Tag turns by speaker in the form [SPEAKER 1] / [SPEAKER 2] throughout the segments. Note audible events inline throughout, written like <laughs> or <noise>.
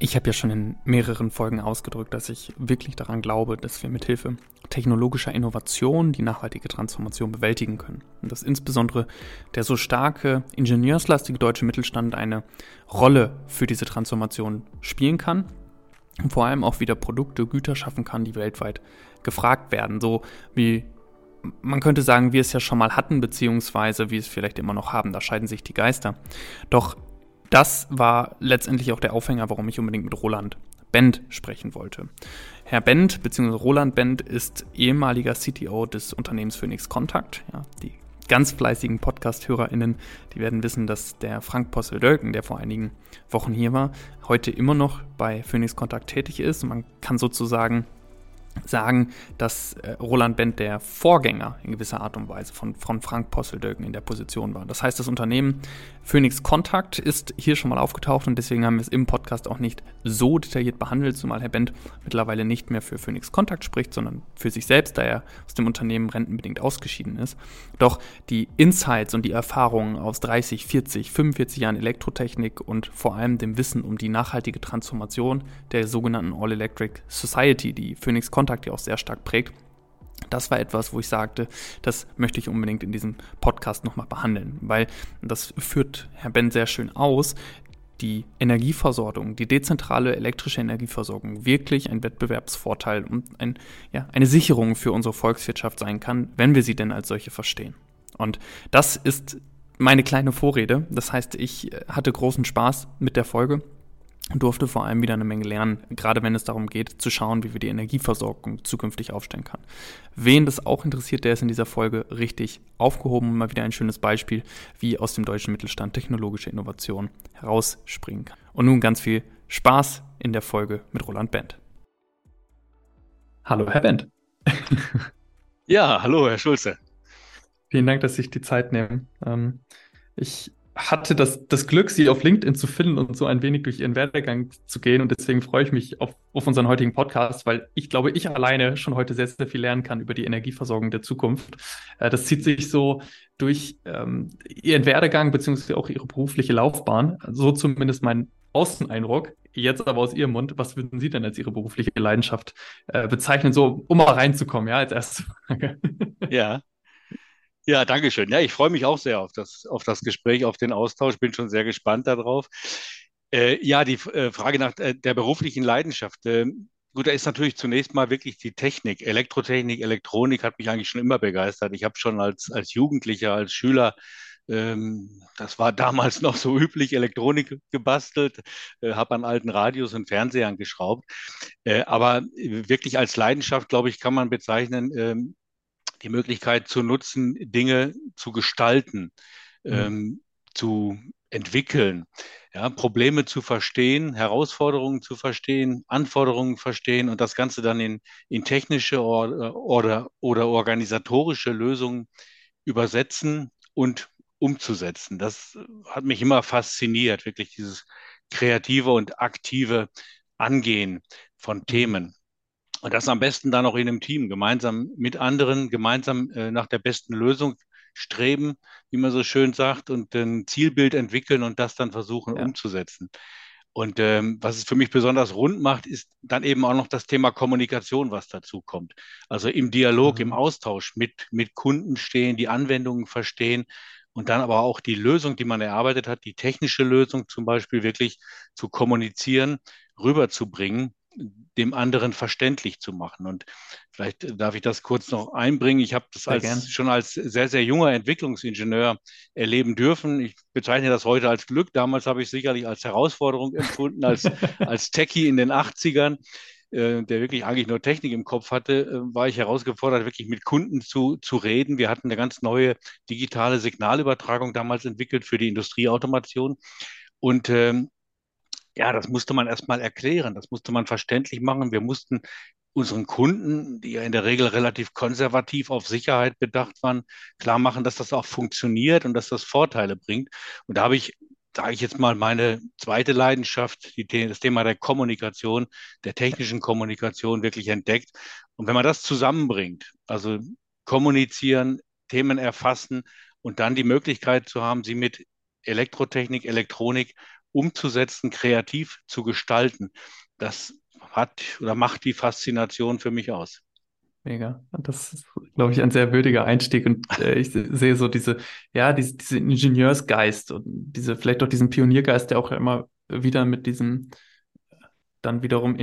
[SPEAKER 1] Ich habe ja schon in mehreren Folgen ausgedrückt, dass ich wirklich daran glaube, dass wir mithilfe technologischer Innovation die nachhaltige Transformation bewältigen können. Und dass insbesondere der so starke ingenieurslastige deutsche Mittelstand eine Rolle für diese Transformation spielen kann und vor allem auch wieder Produkte, Güter schaffen kann, die weltweit gefragt werden. So wie man könnte sagen, wir es ja schon mal hatten, beziehungsweise wie es vielleicht immer noch haben. Da scheiden sich die Geister. Doch das war letztendlich auch der Aufhänger, warum ich unbedingt mit Roland Bend sprechen wollte. Herr Bend bzw. Roland Bend ist ehemaliger CTO des Unternehmens Phoenix Contact. Ja, die ganz fleißigen Podcast-HörerInnen, die werden wissen, dass der Frank Possel-Dölken, der vor einigen Wochen hier war, heute immer noch bei Phoenix Contact tätig ist. man kann sozusagen sagen, dass äh, Roland Bent der Vorgänger in gewisser Art und Weise von, von Frank Posseldöken in der Position war. Das heißt, das Unternehmen Phoenix Contact ist hier schon mal aufgetaucht und deswegen haben wir es im Podcast auch nicht so detailliert behandelt, zumal Herr Bent mittlerweile nicht mehr für Phoenix Contact spricht, sondern für sich selbst, da er aus dem Unternehmen rentenbedingt ausgeschieden ist. Doch die Insights und die Erfahrungen aus 30, 40, 45 Jahren Elektrotechnik und vor allem dem Wissen um die nachhaltige Transformation der sogenannten All-Electric Society, die Phoenix Contact Kontakt ja auch sehr stark prägt. Das war etwas, wo ich sagte, das möchte ich unbedingt in diesem Podcast nochmal behandeln, weil das führt Herr Ben sehr schön aus, die Energieversorgung, die dezentrale elektrische Energieversorgung wirklich ein Wettbewerbsvorteil und ein, ja, eine Sicherung für unsere Volkswirtschaft sein kann, wenn wir sie denn als solche verstehen. Und das ist meine kleine Vorrede. Das heißt, ich hatte großen Spaß mit der Folge durfte vor allem wieder eine Menge lernen, gerade wenn es darum geht, zu schauen, wie wir die Energieversorgung zukünftig aufstellen kann. Wen das auch interessiert, der ist in dieser Folge richtig aufgehoben. Mal wieder ein schönes Beispiel, wie aus dem deutschen Mittelstand technologische Innovation herausspringen kann. Und nun ganz viel Spaß in der Folge mit Roland Bent. Hallo, Herr Bent.
[SPEAKER 2] ja, hallo, Herr Schulze.
[SPEAKER 1] Vielen Dank, dass Sie sich die Zeit nehmen. Ähm, ich hatte das, das Glück, sie auf LinkedIn zu finden und so ein wenig durch ihren Werdegang zu gehen. Und deswegen freue ich mich auf, auf unseren heutigen Podcast, weil ich glaube, ich alleine schon heute sehr, sehr viel lernen kann über die Energieversorgung der Zukunft. Äh, das zieht sich so durch ähm, ihren Werdegang beziehungsweise auch ihre berufliche Laufbahn. So zumindest mein Außeneindruck. Jetzt aber aus Ihrem Mund, was würden Sie denn als Ihre berufliche Leidenschaft äh, bezeichnen, so um mal reinzukommen, ja, als erste Frage?
[SPEAKER 2] Ja, ja, danke schön. Ja, ich freue mich auch sehr auf das, auf das Gespräch, auf den Austausch. Bin schon sehr gespannt darauf. Äh, ja, die äh, Frage nach äh, der beruflichen Leidenschaft. Äh, gut, da ist natürlich zunächst mal wirklich die Technik. Elektrotechnik, Elektronik hat mich eigentlich schon immer begeistert. Ich habe schon als, als Jugendlicher, als Schüler ähm, das war <laughs> damals noch so üblich, Elektronik gebastelt, äh, habe an alten Radios und Fernsehern geschraubt. Äh, aber wirklich als Leidenschaft, glaube ich, kann man bezeichnen, ähm, die Möglichkeit zu nutzen, Dinge zu gestalten, mhm. ähm, zu entwickeln, ja, Probleme zu verstehen, Herausforderungen zu verstehen, Anforderungen verstehen und das Ganze dann in, in technische oder, oder, oder organisatorische Lösungen übersetzen und umzusetzen. Das hat mich immer fasziniert, wirklich dieses kreative und aktive Angehen von mhm. Themen. Und das am besten dann auch in einem Team, gemeinsam mit anderen, gemeinsam äh, nach der besten Lösung streben, wie man so schön sagt, und ein Zielbild entwickeln und das dann versuchen ja. umzusetzen. Und ähm, was es für mich besonders rund macht, ist dann eben auch noch das Thema Kommunikation, was dazu kommt. Also im Dialog, mhm. im Austausch mit, mit Kunden stehen, die Anwendungen verstehen und dann aber auch die Lösung, die man erarbeitet hat, die technische Lösung zum Beispiel wirklich zu kommunizieren, rüberzubringen dem anderen verständlich zu machen. Und vielleicht darf ich das kurz noch einbringen. Ich habe das als, schon als sehr, sehr junger Entwicklungsingenieur erleben dürfen. Ich bezeichne das heute als Glück. Damals habe ich sicherlich als Herausforderung empfunden, als, <laughs> als Techie in den 80ern äh, der wirklich eigentlich nur Technik im Kopf hatte, äh, war ich herausgefordert, wirklich mit Kunden zu, zu reden. Wir hatten eine ganz neue digitale Signalübertragung damals entwickelt für die Industrieautomation. Und ähm, ja, das musste man erstmal erklären, das musste man verständlich machen. Wir mussten unseren Kunden, die ja in der Regel relativ konservativ auf Sicherheit bedacht waren, klar machen, dass das auch funktioniert und dass das Vorteile bringt. Und da habe ich, sage ich jetzt mal, meine zweite Leidenschaft, die, das Thema der Kommunikation, der technischen Kommunikation wirklich entdeckt. Und wenn man das zusammenbringt, also kommunizieren, Themen erfassen und dann die Möglichkeit zu haben, sie mit Elektrotechnik, Elektronik umzusetzen, kreativ zu gestalten. Das hat oder macht die Faszination für mich aus.
[SPEAKER 1] Mega. Das ist, glaube ich, ein sehr würdiger Einstieg und äh, ich sehe so diese, ja, diese, diese Ingenieursgeist und diese, vielleicht auch diesen Pioniergeist, der auch immer wieder mit diesem dann wiederum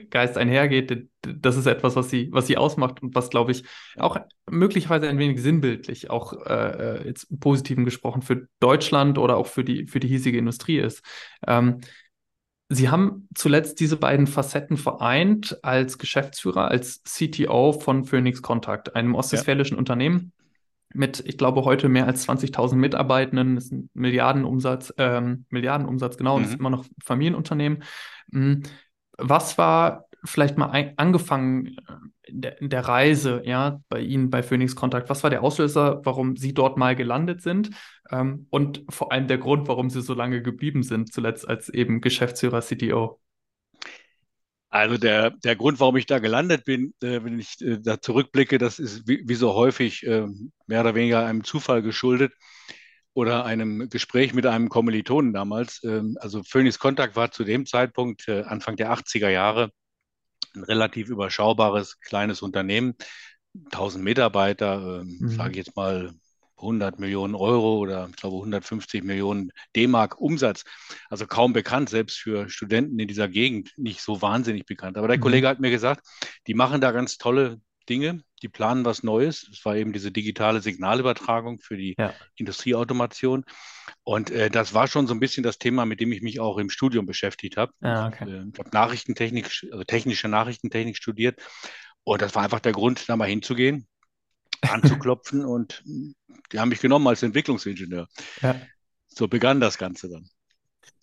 [SPEAKER 1] Ingenieursgeist einhergeht. Das ist etwas, was sie, was sie ausmacht und was, glaube ich, auch möglicherweise ein wenig sinnbildlich, auch äh, äh jetzt im Positiven gesprochen, für Deutschland oder auch für die, für die hiesige Industrie ist. Ähm, Sie haben zuletzt diese beiden Facetten vereint als Geschäftsführer, als CTO von Phoenix Contact, einem ostwestfälischen ja. Unternehmen mit, ich glaube, heute mehr als 20.000 Mitarbeitenden. Das ist ein Milliardenumsatz, ähm, Milliardenumsatz, genau, mhm. das ist immer noch Familienunternehmen. Hm, was war vielleicht mal ein, angefangen äh, der, der, Reise, ja, bei Ihnen bei Phoenix Contact? Was war der Auslöser, warum Sie dort mal gelandet sind? Ähm, und vor allem der Grund, warum Sie so lange geblieben sind, zuletzt als eben Geschäftsführer, CTO?
[SPEAKER 2] Also der, der Grund, warum ich da gelandet bin, äh, wenn ich äh, da zurückblicke, das ist wie, wie so häufig äh, mehr oder weniger einem Zufall geschuldet oder einem Gespräch mit einem Kommilitonen damals. Ähm, also Phoenix Contact war zu dem Zeitpunkt, äh, Anfang der 80er Jahre, ein relativ überschaubares kleines Unternehmen, 1000 Mitarbeiter, ähm, mhm. sage ich jetzt mal 100 Millionen Euro oder ich glaube 150 Millionen D-Mark Umsatz. Also kaum bekannt, selbst für Studenten in dieser Gegend nicht so wahnsinnig bekannt. Aber der mhm. Kollege hat mir gesagt, die machen da ganz tolle Dinge, die planen was Neues. Das war eben diese digitale Signalübertragung für die ja. Industrieautomation. Und äh, das war schon so ein bisschen das Thema, mit dem ich mich auch im Studium beschäftigt habe. Ah, okay. Äh, ich habe Nachrichtentechnik, also technische Nachrichtentechnik studiert. Und das war einfach der Grund, da mal hinzugehen, <laughs> anzuklopfen. und die haben mich genommen als Entwicklungsingenieur. Ja. So begann das Ganze dann.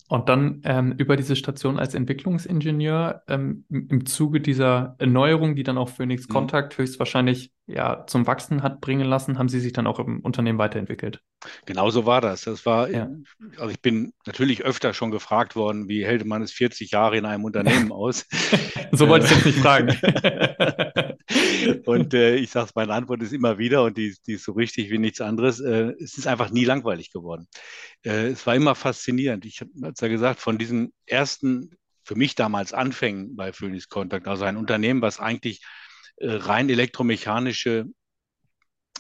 [SPEAKER 1] Und dann ähm, über diese Station als Entwicklungsingenieur ähm, im Zuge dieser Erneuerung, die dann auch Phoenix mhm. Contact höchstwahrscheinlich ja zum Wachsen hat bringen lassen, haben Sie sich dann auch im Unternehmen weiterentwickelt.
[SPEAKER 2] Genau so war das. Das war, ja. also ich bin natürlich öfter schon gefragt worden, wie hält man es 40 Jahre in einem Unternehmen <laughs> aus?
[SPEAKER 1] so wollte ich jetzt nicht <laughs> fragen. <laughs>
[SPEAKER 2] und äh, ich sage, meine Antwort ist immer wieder und die, die ist so richtig wie nichts anderes. Äh, es ist einfach nie langweilig geworden. Äh, es war immer faszinierend. Ich habe es ja gesagt, von diesen ersten, für mich damals Anfängen bei Phoenix Contact, also ein Unternehmen, was eigentlich äh, rein elektromechanische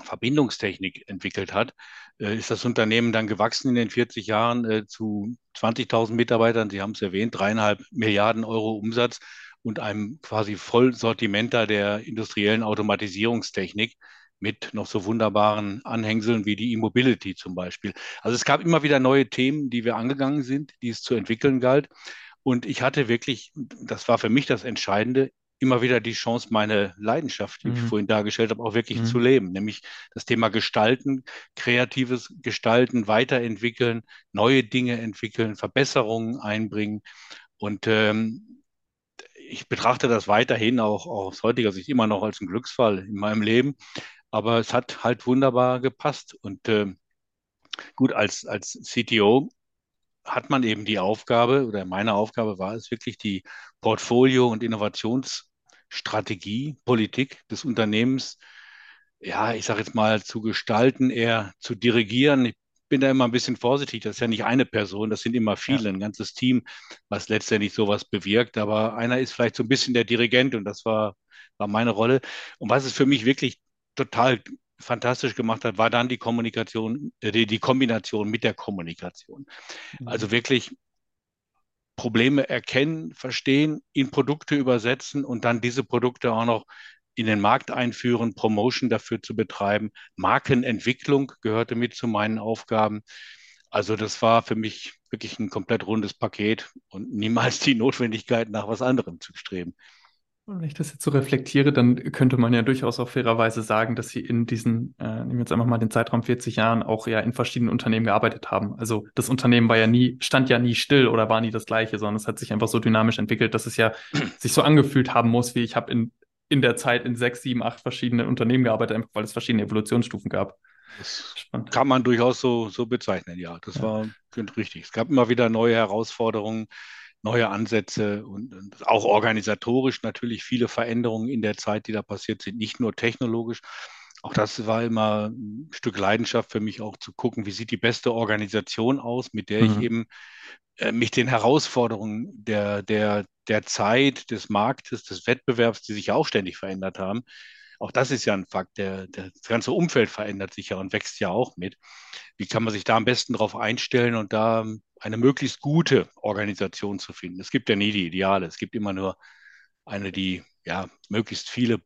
[SPEAKER 2] Verbindungstechnik entwickelt hat, äh, ist das Unternehmen dann gewachsen in den 40 Jahren äh, zu 20.000 Mitarbeitern. Sie haben es erwähnt, dreieinhalb Milliarden Euro Umsatz und einem quasi Vollsortimenter der industriellen Automatisierungstechnik mit noch so wunderbaren Anhängseln wie die E-Mobility zum Beispiel. Also es gab immer wieder neue Themen, die wir angegangen sind, die es zu entwickeln galt. Und ich hatte wirklich, das war für mich das Entscheidende, immer wieder die Chance, meine Leidenschaft, die mhm. ich vorhin dargestellt habe, auch wirklich mhm. zu leben, nämlich das Thema Gestalten, kreatives Gestalten, weiterentwickeln, neue Dinge entwickeln, Verbesserungen einbringen. Und ähm, ich betrachte das weiterhin auch, auch aus heutiger Sicht immer noch als einen Glücksfall in meinem Leben. Aber es hat halt wunderbar gepasst. Und äh, gut, als, als CTO hat man eben die Aufgabe, oder meine Aufgabe war es wirklich, die Portfolio- und Innovationsstrategie, Politik des Unternehmens, ja, ich sage jetzt mal, zu gestalten, eher zu dirigieren. Ich bin da immer ein bisschen vorsichtig. Das ist ja nicht eine Person, das sind immer viele, ja. ein ganzes Team, was letztendlich sowas bewirkt. Aber einer ist vielleicht so ein bisschen der Dirigent und das war, war meine Rolle. Und was es für mich wirklich total fantastisch gemacht hat, war dann die Kommunikation, äh, die, die Kombination mit der Kommunikation. Mhm. Also wirklich Probleme erkennen, verstehen, in Produkte übersetzen und dann diese Produkte auch noch in den Markt einführen, Promotion dafür zu betreiben. Markenentwicklung gehörte mit zu meinen Aufgaben. Also das war für mich wirklich ein komplett rundes Paket und niemals die Notwendigkeit, nach was anderem zu streben.
[SPEAKER 1] Wenn ich das jetzt so reflektiere, dann könnte man ja durchaus auch fairerweise sagen, dass Sie in diesen, äh, nehmen wir jetzt einfach mal den Zeitraum 40 Jahren, auch ja in verschiedenen Unternehmen gearbeitet haben. Also das Unternehmen war ja nie, stand ja nie still oder war nie das gleiche, sondern es hat sich einfach so dynamisch entwickelt, dass es ja sich so angefühlt haben muss, wie ich habe in, in der Zeit in sechs, sieben, acht verschiedenen Unternehmen gearbeitet, einfach weil es verschiedene Evolutionsstufen gab.
[SPEAKER 2] Das Spannend. kann man durchaus so, so bezeichnen, ja. Das ja. war richtig. Es gab immer wieder neue Herausforderungen neue Ansätze und, und, auch organisatorisch natürlich viele Veränderungen in der Zeit, die da passiert sind, nicht nur technologisch, auch das war immer ein Stück Leidenschaft für mich, auch zu gucken, wie sieht die beste Organisation aus, mit der ich
[SPEAKER 1] Mhm.
[SPEAKER 2] eben äh, mich den Herausforderungen der, der, der Zeit, des Marktes, des Wettbewerbs, die sich ja auch ständig verändert haben. Auch das ist ja ein Fakt. Der, der, das ganze Umfeld verändert sich ja und wächst ja auch mit. Wie kann man sich da am besten darauf einstellen und da eine möglichst gute Organisation zu finden? Es gibt ja nie die Ideale. Es gibt immer nur eine, die ja möglichst viele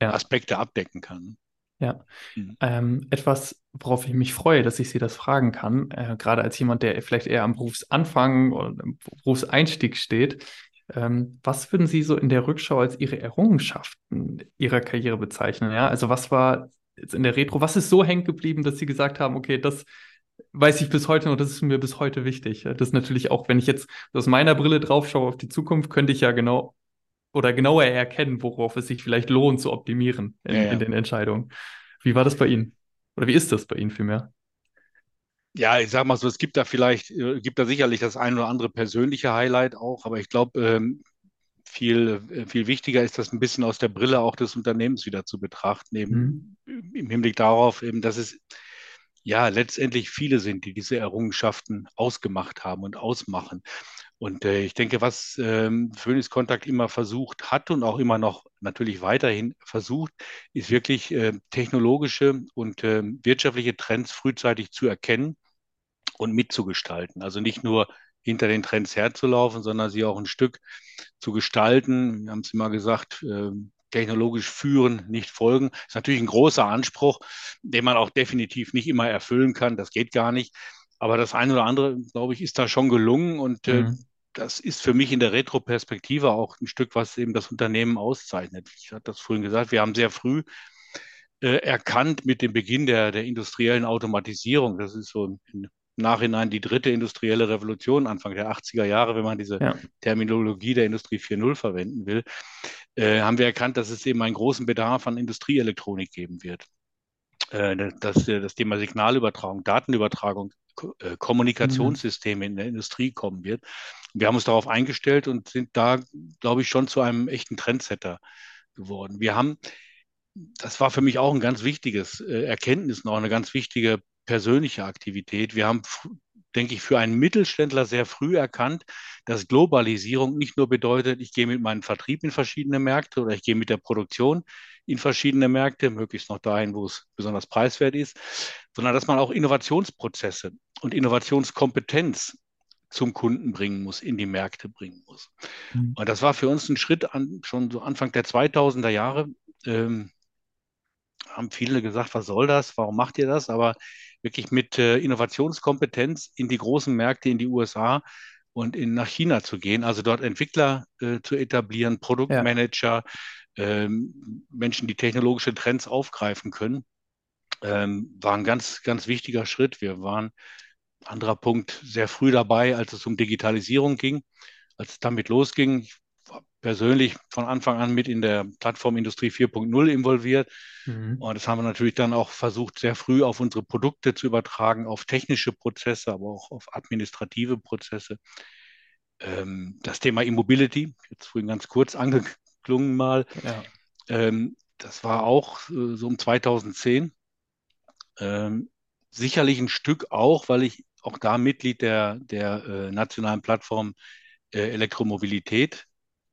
[SPEAKER 1] Ja,
[SPEAKER 2] Aspekte abdecken kann.
[SPEAKER 1] Ja.
[SPEAKER 2] Mhm.
[SPEAKER 1] Ähm, etwas, worauf ich mich freue, dass ich Sie das fragen kann, äh, gerade als jemand, der vielleicht eher am Berufsanfang oder im Berufseinstieg steht. Ähm, was würden Sie so in der Rückschau als Ihre Errungenschaften Ihrer Karriere bezeichnen? Ja, also was war jetzt in der Retro, was ist so hängen geblieben, dass Sie gesagt haben, okay, das weiß ich bis heute noch, das ist mir bis heute wichtig. Das ist natürlich auch, wenn ich jetzt aus meiner Brille drauf schaue auf die Zukunft, könnte ich ja genau oder genauer erkennen, worauf es sich vielleicht lohnt zu optimieren
[SPEAKER 2] Ja,
[SPEAKER 1] in, in
[SPEAKER 2] ja.
[SPEAKER 1] den Entscheidungen. Wie war das bei Ihnen? Oder wie ist das bei Ihnen vielmehr?
[SPEAKER 2] Ja, ich sag mal so, es gibt da vielleicht, äh, gibt da sicherlich das ein oder andere persönliche Highlight auch, aber ich glaube, ähm, viel, äh, viel wichtiger ist das ein bisschen aus der Brille auch des Unternehmens wieder zu betrachten,
[SPEAKER 1] Mhm.
[SPEAKER 2] eben im Hinblick darauf, eben, dass es ja letztendlich viele sind, die diese Errungenschaften ausgemacht haben und ausmachen. Und äh, ich denke, was ähm, Phoenix Contact immer versucht hat und auch immer noch natürlich weiterhin versucht, ist wirklich äh, technologische und äh, wirtschaftliche Trends frühzeitig zu erkennen und mitzugestalten. Also nicht nur hinter den Trends herzulaufen, sondern sie auch ein Stück zu gestalten. Wir haben es immer gesagt, äh, technologisch führen, nicht folgen. Das ist natürlich ein großer Anspruch, den man auch definitiv nicht immer erfüllen kann. Das geht gar nicht. Aber das eine oder andere, glaube ich, ist da schon gelungen und äh,
[SPEAKER 1] Mhm.
[SPEAKER 2] das ist für mich in der Retroperspektive auch ein Stück, was eben das Unternehmen auszeichnet. Ich hatte das vorhin gesagt, wir haben sehr früh äh, erkannt mit dem Beginn der, der industriellen Automatisierung. Das ist so im Nachhinein die dritte industrielle Revolution, Anfang der 80er Jahre, wenn man diese
[SPEAKER 1] Ja.
[SPEAKER 2] Terminologie der Industrie 4.0 verwenden will, äh, haben wir erkannt, dass es eben einen großen Bedarf an Industrieelektronik geben wird. Äh, dass äh, das Thema Signalübertragung, Datenübertragung, äh. Kommunikationssysteme in der Industrie kommen wird. Wir haben uns darauf eingestellt und sind da, glaube ich, schon zu einem echten Trendsetter geworden. Wir haben das war für mich auch ein ganz wichtiges äh, Erkenntnis, noch eine ganz wichtige persönliche Aktivität. Wir haben, denke ich, für einen Mittelständler sehr früh erkannt, dass Globalisierung nicht nur bedeutet, ich gehe mit meinem Vertrieb in verschiedene Märkte oder ich gehe mit der Produktion in verschiedene Märkte, möglichst noch dahin, wo es besonders preiswert ist, sondern dass man auch Innovationsprozesse und Innovationskompetenz zum Kunden bringen muss, in die Märkte bringen muss.
[SPEAKER 1] Mhm.
[SPEAKER 2] Und das war für uns ein Schritt an, schon so Anfang der 2000er Jahre. Ähm, haben viele gesagt, was soll das? Warum macht ihr das? Aber wirklich mit äh, Innovationskompetenz in die großen Märkte, in die USA und in, nach China zu gehen, also dort Entwickler äh, zu etablieren. Produktmanager, ähm, Menschen, die technologische Trends aufgreifen können, ähm, war ein ganz, ganz wichtiger Schritt. Wir waren, anderer Punkt, sehr früh dabei, als es um Digitalisierung ging, als es damit losging. Ich war persönlich von Anfang an mit in der Plattformindustrie 4.0 involviert.
[SPEAKER 1] Mhm.
[SPEAKER 2] Und das haben wir natürlich dann auch versucht, sehr früh auf unsere Produkte zu übertragen, auf technische Prozesse, aber auch auf administrative Prozesse. Ähm, das Thema E-Mobility, jetzt vorhin ganz kurz angeklungen mal,
[SPEAKER 1] Ja.
[SPEAKER 2] ähm, das war auch äh, so um 2010. Ähm, sicherlich ein Stück auch, weil ich auch da Mitglied der, der äh, nationalen Plattform äh, Elektromobilität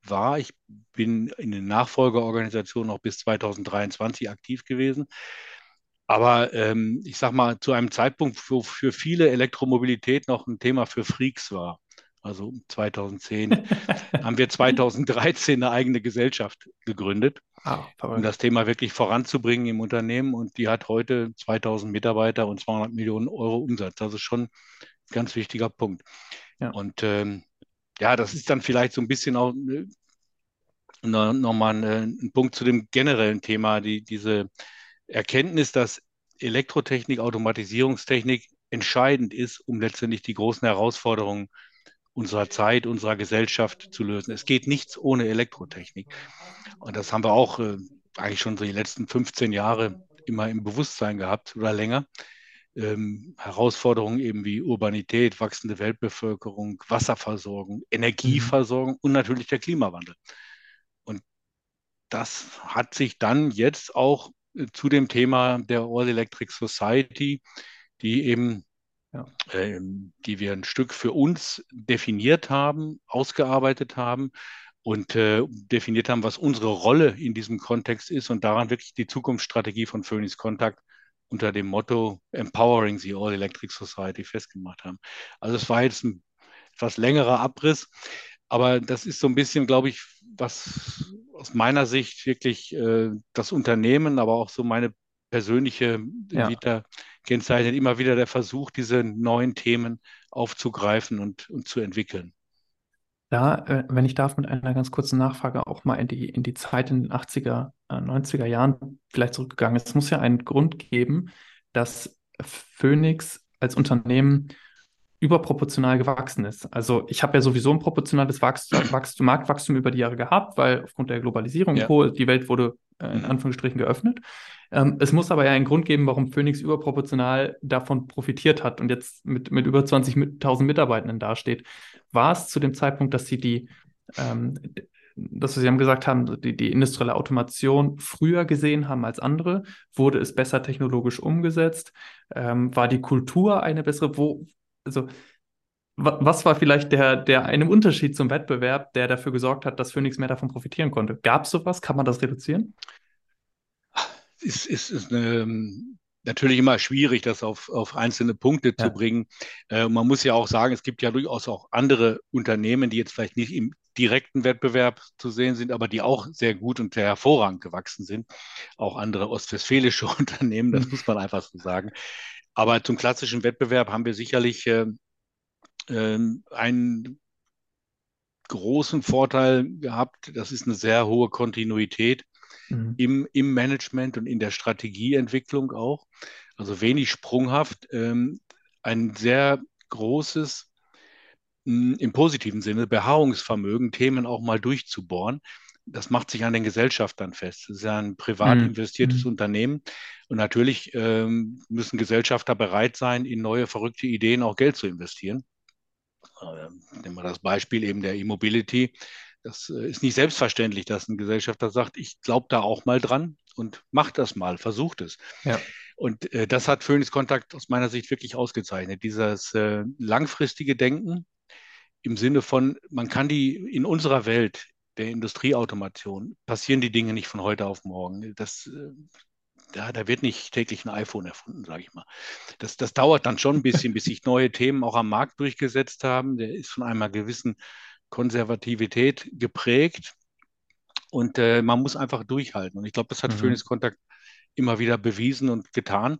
[SPEAKER 2] war. Ich bin in den Nachfolgeorganisationen noch bis 2023 aktiv gewesen. Aber ähm, ich sag mal, zu einem Zeitpunkt, wo für viele Elektromobilität noch ein Thema für Freaks war. Also 2010 <laughs> haben wir 2013 eine eigene Gesellschaft gegründet,
[SPEAKER 1] Ah,
[SPEAKER 2] um das Thema wirklich voranzubringen im Unternehmen. Und die hat heute 2000 Mitarbeiter und 200 Millionen Euro Umsatz. Das ist schon ein ganz wichtiger Punkt.
[SPEAKER 1] Ja.
[SPEAKER 2] Und ähm, ja, das ist dann vielleicht so ein bisschen auch äh, noch, noch mal ein, ein Punkt zu dem generellen Thema, die, diese Erkenntnis, dass Elektrotechnik, Automatisierungstechnik entscheidend ist, um letztendlich die großen Herausforderungen unserer Zeit, unserer Gesellschaft zu lösen. Es geht nichts ohne Elektrotechnik. Und das haben wir auch äh, eigentlich schon so die letzten 15 Jahre immer im Bewusstsein gehabt oder länger. Ähm, Herausforderungen eben wie Urbanität, wachsende Weltbevölkerung, Wasserversorgung,
[SPEAKER 1] Mhm.
[SPEAKER 2] Energieversorgung und natürlich der Klimawandel. Und das hat sich dann jetzt auch äh, zu dem Thema der All Electric Society, die eben, ja. äh, die wir ein Stück für uns definiert haben, ausgearbeitet haben und äh, definiert haben, was unsere Rolle in diesem Kontext ist und daran wirklich die Zukunftsstrategie von Phoenix Contact unter dem Motto Empowering the All Electric Society festgemacht haben. Also es war jetzt ein etwas längerer Abriss, aber das ist so ein bisschen, glaube ich, was aus meiner Sicht wirklich äh, das Unternehmen, aber auch so meine persönliche ja. Vita kennzeichnet, immer wieder der Versuch, diese neuen Themen aufzugreifen und, und zu entwickeln.
[SPEAKER 1] Da, äh, wenn ich darf, mit einer ganz kurzen Nachfrage auch mal in die, in die Zeit in den 80er, 90er äh, Jahren vielleicht zurückgegangen. Es muss ja einen Grund geben, dass Phoenix als Unternehmen überproportional gewachsen ist. Also ich habe ja sowieso ein proportionales Wachstum, <clears throat> Wachstum, Marktwachstum über die Jahre gehabt, weil aufgrund der Globalisierung ja. die Welt wurde äh, in mhm. Anführungsstrichen geöffnet. Ähm, es muss aber ja einen Grund geben, warum Phoenix überproportional davon profitiert hat und jetzt mit, mit über 20.000 Mitarbeitenden dasteht. War es zu dem Zeitpunkt, dass Sie die, ähm, dass Sie haben gesagt haben, die, die industrielle Automation früher gesehen haben als andere? Wurde es besser technologisch umgesetzt? Ähm, war die Kultur eine bessere? Wo, also was war vielleicht der, der eine Unterschied zum Wettbewerb, der dafür gesorgt hat, dass Phoenix mehr davon profitieren konnte? Gab es sowas? Kann man das reduzieren?
[SPEAKER 2] Es ist, ist eine, natürlich immer schwierig, das auf, auf einzelne Punkte ja. zu bringen. Äh, man muss ja auch sagen, es gibt ja durchaus auch andere Unternehmen, die jetzt vielleicht nicht im direkten Wettbewerb zu sehen sind, aber die auch sehr gut und sehr hervorragend gewachsen sind. Auch andere ostwestfälische <laughs> Unternehmen, das muss man einfach so sagen. Aber zum klassischen Wettbewerb haben wir sicherlich äh, äh, einen großen Vorteil gehabt. Das ist eine sehr hohe Kontinuität mhm. im, im Management und in der Strategieentwicklung auch. Also wenig sprunghaft. Ähm, ein sehr großes, mh, im positiven Sinne, Beharrungsvermögen, Themen auch mal durchzubohren das macht sich an den Gesellschaftern fest. Es ist ja ein privat mhm. investiertes mhm. Unternehmen. Und natürlich ähm, müssen Gesellschafter bereit sein, in neue verrückte Ideen auch Geld zu investieren. Äh, nehmen wir das Beispiel eben der E-Mobility. Das äh, ist nicht selbstverständlich, dass ein Gesellschafter sagt, ich glaube da auch mal dran und macht das mal, versucht es. Ja. Und äh, das hat Phoenix Kontakt aus meiner Sicht wirklich ausgezeichnet. Dieses äh, langfristige Denken im Sinne von, man kann die in unserer Welt der Industrieautomation passieren die Dinge nicht von heute auf morgen. Das, da, äh, da wird nicht täglich ein iPhone erfunden, sage ich mal. Das, das dauert dann schon ein bisschen, bis sich neue Themen auch am Markt durchgesetzt haben. Der ist von einer gewissen Konservativität geprägt und äh, man muss einfach durchhalten. Und ich glaube, das hat mhm. Phoenix Kontakt immer wieder bewiesen und getan.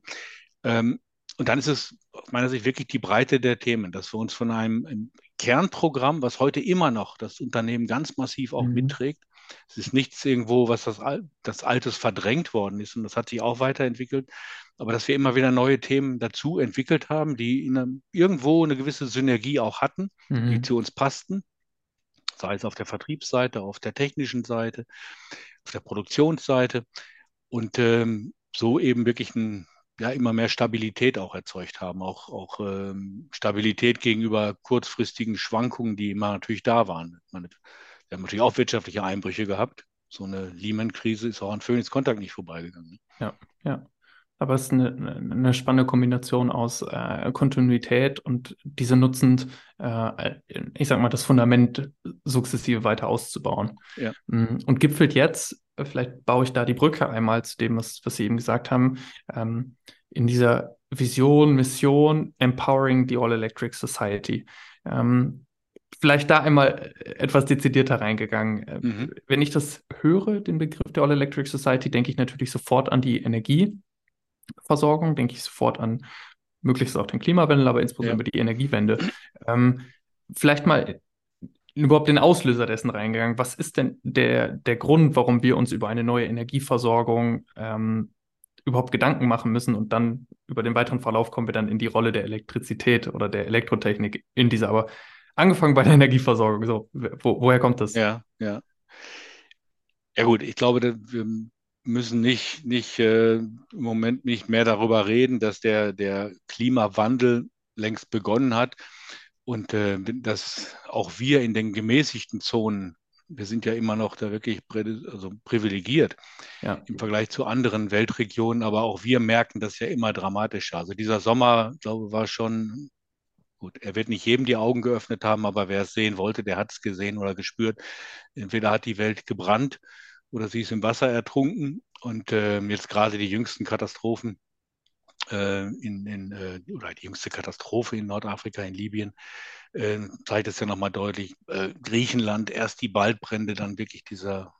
[SPEAKER 2] Ähm, und dann ist es aus meiner Sicht wirklich die Breite der Themen, dass wir uns von einem Kernprogramm, was heute immer noch das Unternehmen ganz massiv auch mhm. mitträgt, es ist nichts irgendwo, was das, das Altes verdrängt worden ist und das hat sich auch weiterentwickelt. Aber dass wir immer wieder neue Themen dazu entwickelt haben, die einem, irgendwo eine gewisse Synergie auch hatten, mhm. die zu uns passten, sei es auf der Vertriebsseite, auf der technischen Seite, auf der Produktionsseite und ähm, so eben wirklich ein ja immer mehr Stabilität auch erzeugt haben, auch, auch ähm, Stabilität gegenüber kurzfristigen Schwankungen, die immer natürlich da waren. Meine, wir haben natürlich auch wirtschaftliche Einbrüche gehabt. So eine Lehman-Krise ist auch an Phoenix Kontakt nicht vorbeigegangen.
[SPEAKER 1] Ja, ja. Aber es ist eine, eine spannende Kombination aus äh, Kontinuität und diese nutzend, äh, ich sag mal, das Fundament sukzessive weiter auszubauen. Ja. Mm, und gipfelt jetzt, vielleicht baue ich da die Brücke einmal zu dem, was, was Sie eben gesagt haben, ähm, in dieser Vision, Mission, Empowering the All Electric Society. Ähm, vielleicht da einmal etwas dezidierter reingegangen. Äh, mhm. Wenn ich das höre, den Begriff der All Electric Society, denke ich natürlich sofort an die Energie Versorgung, denke ich sofort an möglichst auch den Klimawandel, aber insbesondere ja. die Energiewende. Ähm, vielleicht mal überhaupt den Auslöser dessen reingegangen. Was ist denn der, der Grund, warum wir uns über eine neue Energieversorgung ähm, überhaupt Gedanken machen müssen und dann über den weiteren Verlauf kommen wir dann in die Rolle der Elektrizität oder der Elektrotechnik in dieser, aber angefangen bei der Energieversorgung, so, wo, woher kommt das?
[SPEAKER 2] Ja, ja. Ja gut, ich glaube, wir müssen nicht, nicht äh, im Moment nicht mehr darüber reden, dass der, der Klimawandel längst begonnen hat und äh, dass auch wir in den gemäßigten Zonen wir sind ja immer noch da wirklich also privilegiert ja. im Vergleich zu anderen Weltregionen, aber auch wir merken das ja immer dramatischer. Also dieser Sommer, glaube ich, war schon gut. Er wird nicht jedem die Augen geöffnet haben, aber wer es sehen wollte, der hat es gesehen oder gespürt. Entweder hat die Welt gebrannt oder sie ist im Wasser ertrunken. Und äh, jetzt gerade die jüngsten Katastrophen in, in äh, oder die jüngste Katastrophe in Nordafrika, in Libyen, äh, zeigt es ja nochmal deutlich. Äh, Griechenland, erst die Waldbrände, dann wirklich dieser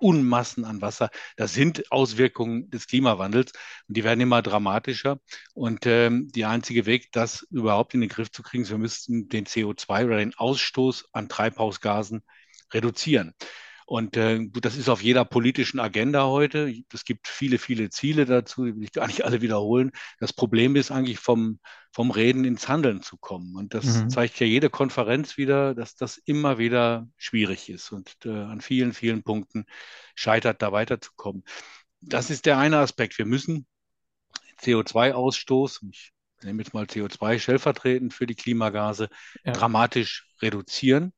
[SPEAKER 2] Unmassen an Wasser. Das sind Auswirkungen des Klimawandels und die werden immer dramatischer. Und ähm, der einzige Weg, das überhaupt in den Griff zu kriegen, ist, wir müssten den CO2 oder den Ausstoß an Treibhausgasen reduzieren. Und äh, das ist auf jeder politischen Agenda heute. Es gibt viele, viele Ziele dazu, die will ich gar nicht alle wiederholen. Das Problem ist eigentlich vom, vom Reden ins Handeln zu kommen. Und das mhm. zeigt ja jede Konferenz wieder, dass das immer wieder schwierig ist und äh, an vielen, vielen Punkten scheitert, da weiterzukommen. Das ist der eine Aspekt. Wir müssen CO2-Ausstoß, ich nehme jetzt mal CO2 stellvertretend für die Klimagase, ja. dramatisch reduzieren,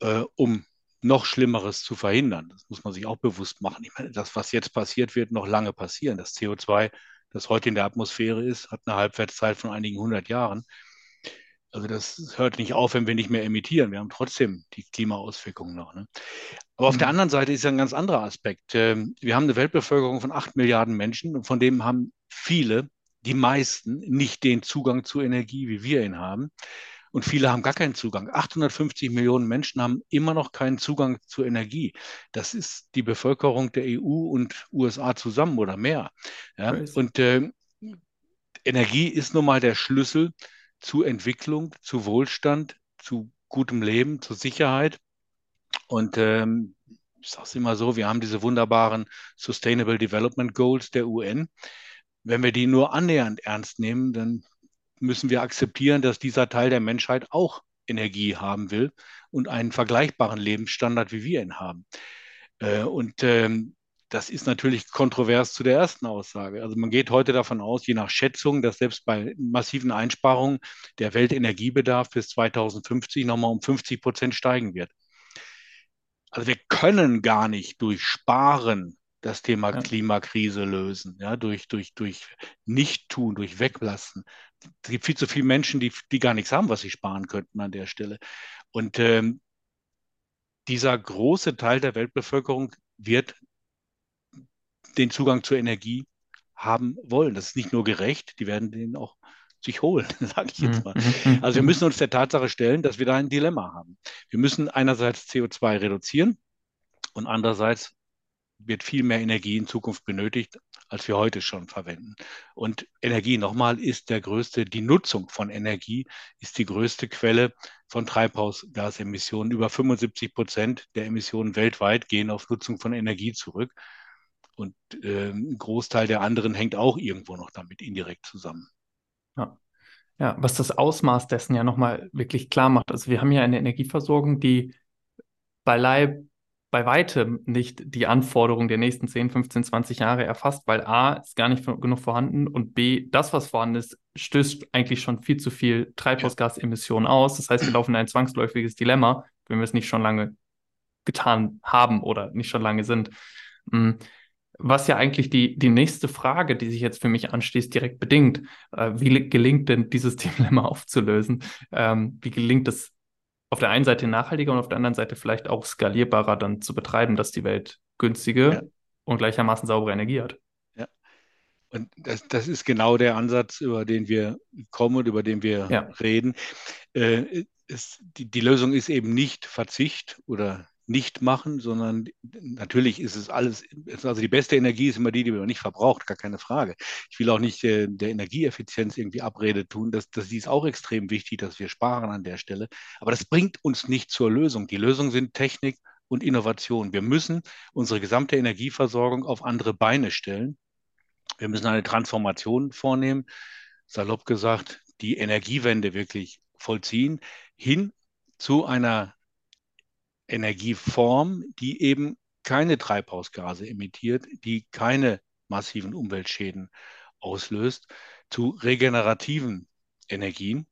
[SPEAKER 2] äh, um noch Schlimmeres zu verhindern. Das muss man sich auch bewusst machen. Ich meine, das, was jetzt passiert, wird noch lange passieren. Das CO2, das heute in der Atmosphäre ist, hat eine Halbwertszeit von einigen hundert Jahren. Also das hört nicht auf, wenn wir nicht mehr emittieren. Wir haben trotzdem die Klimaauswirkungen noch. Ne? Aber auf der mhm. anderen Seite ist ja ein ganz anderer Aspekt. Ähm, wir haben eine Weltbevölkerung von acht Milliarden Menschen und von denen haben viele, die meisten, nicht den Zugang zu Energie, wie wir ihn haben. Und viele haben gar keinen Zugang. 850 Millionen Menschen haben immer noch keinen Zugang zu Energie. Das ist die Bevölkerung der EU und USA zusammen oder mehr. Ja? Und äh, Energie ist nun mal der Schlüssel zu Entwicklung, zu Wohlstand, zu gutem Leben, zu Sicherheit. Und ähm, ich sage es immer so, wir haben diese wunderbaren Sustainable Development Goals der UN. Wenn wir die nur annähernd ernst nehmen, dann müssen wir akzeptieren, dass dieser Teil der Menschheit auch Energie haben will und einen vergleichbaren Lebensstandard, wie wir ihn haben. Äh, und ähm, das ist natürlich kontrovers zu der ersten Aussage. Also man geht heute davon aus, je nach Schätzung, dass selbst bei massiven Einsparungen der Weltenergiebedarf bis 2050 nochmal um 50 Prozent steigen wird. Also wir können gar nicht durch Sparen das Thema ja. Klimakrise lösen, ja, durch, durch, durch Nicht-Tun, durch Weglassen. Es gibt viel zu viele Menschen, die, die gar nichts haben, was sie sparen könnten an der Stelle. Und ähm, dieser große Teil der Weltbevölkerung wird den Zugang zur Energie haben wollen. Das ist nicht nur gerecht, die werden den auch sich holen, <laughs> sage ich jetzt mhm, mal. Mhm, mhm, also wir müssen uns der Tatsache stellen, dass wir da ein Dilemma haben. Wir müssen einerseits CO2 reduzieren und andererseits wird viel mehr Energie in Zukunft benötigt, als wir heute schon verwenden. Und Energie, nochmal, ist der größte, die Nutzung von Energie ist die größte Quelle von Treibhausgasemissionen. Über 75 Prozent der Emissionen weltweit gehen auf Nutzung von Energie zurück. Und äh, ein Großteil der anderen hängt auch irgendwo noch damit indirekt zusammen.
[SPEAKER 1] Ja. Ja, was das Ausmaß dessen ja nochmal wirklich klar macht. Also wir haben ja eine Energieversorgung, die beileibe bei weitem nicht die Anforderungen der nächsten 10, 15, 20 Jahre erfasst, weil A ist gar nicht genug vorhanden und B, das, was vorhanden ist, stößt eigentlich schon viel zu viel Treibhausgasemissionen aus. Das heißt, wir laufen in ein zwangsläufiges Dilemma, wenn wir es nicht schon lange getan haben oder nicht schon lange sind. Hm, was ja eigentlich die, die nächste Frage, die sich jetzt für mich anschließt, direkt bedingt. Äh, wie gelingt denn dieses <laughs> Dilemma aufzulösen? Ähm, wie gelingt es auf der einen Seite nachhaltiger und auf der anderen Seite vielleicht auch skalierbarer dann zu betreiben, dass die Welt günstige ja. und gleichermaßen saubere Energie hat.
[SPEAKER 2] Ja. Und das, das ist genau der Ansatz, über den wir kommen und über den wir ja. reden. Äh, es, die, die Lösung ist eben nicht Verzicht oder nicht machen, sondern natürlich ist es alles, also die beste Energie ist immer die, die man nicht verbraucht, gar keine Frage. Ich will auch nicht äh, der Energieeffizienz irgendwie Abrede tun, das, das ist auch extrem wichtig, dass wir sparen an der Stelle. Aber das bringt uns nicht zur Lösung. Die Lösung sind Technik und Innovation. Wir müssen unsere gesamte Energieversorgung auf andere Beine stellen. Wir müssen eine Transformation vornehmen, salopp gesagt, die Energiewende wirklich vollziehen, hin zu einer Energieform, die eben keine Treibhausgase emittiert, die keine massiven Umweltschäden auslöst, zu regenerativen Energien.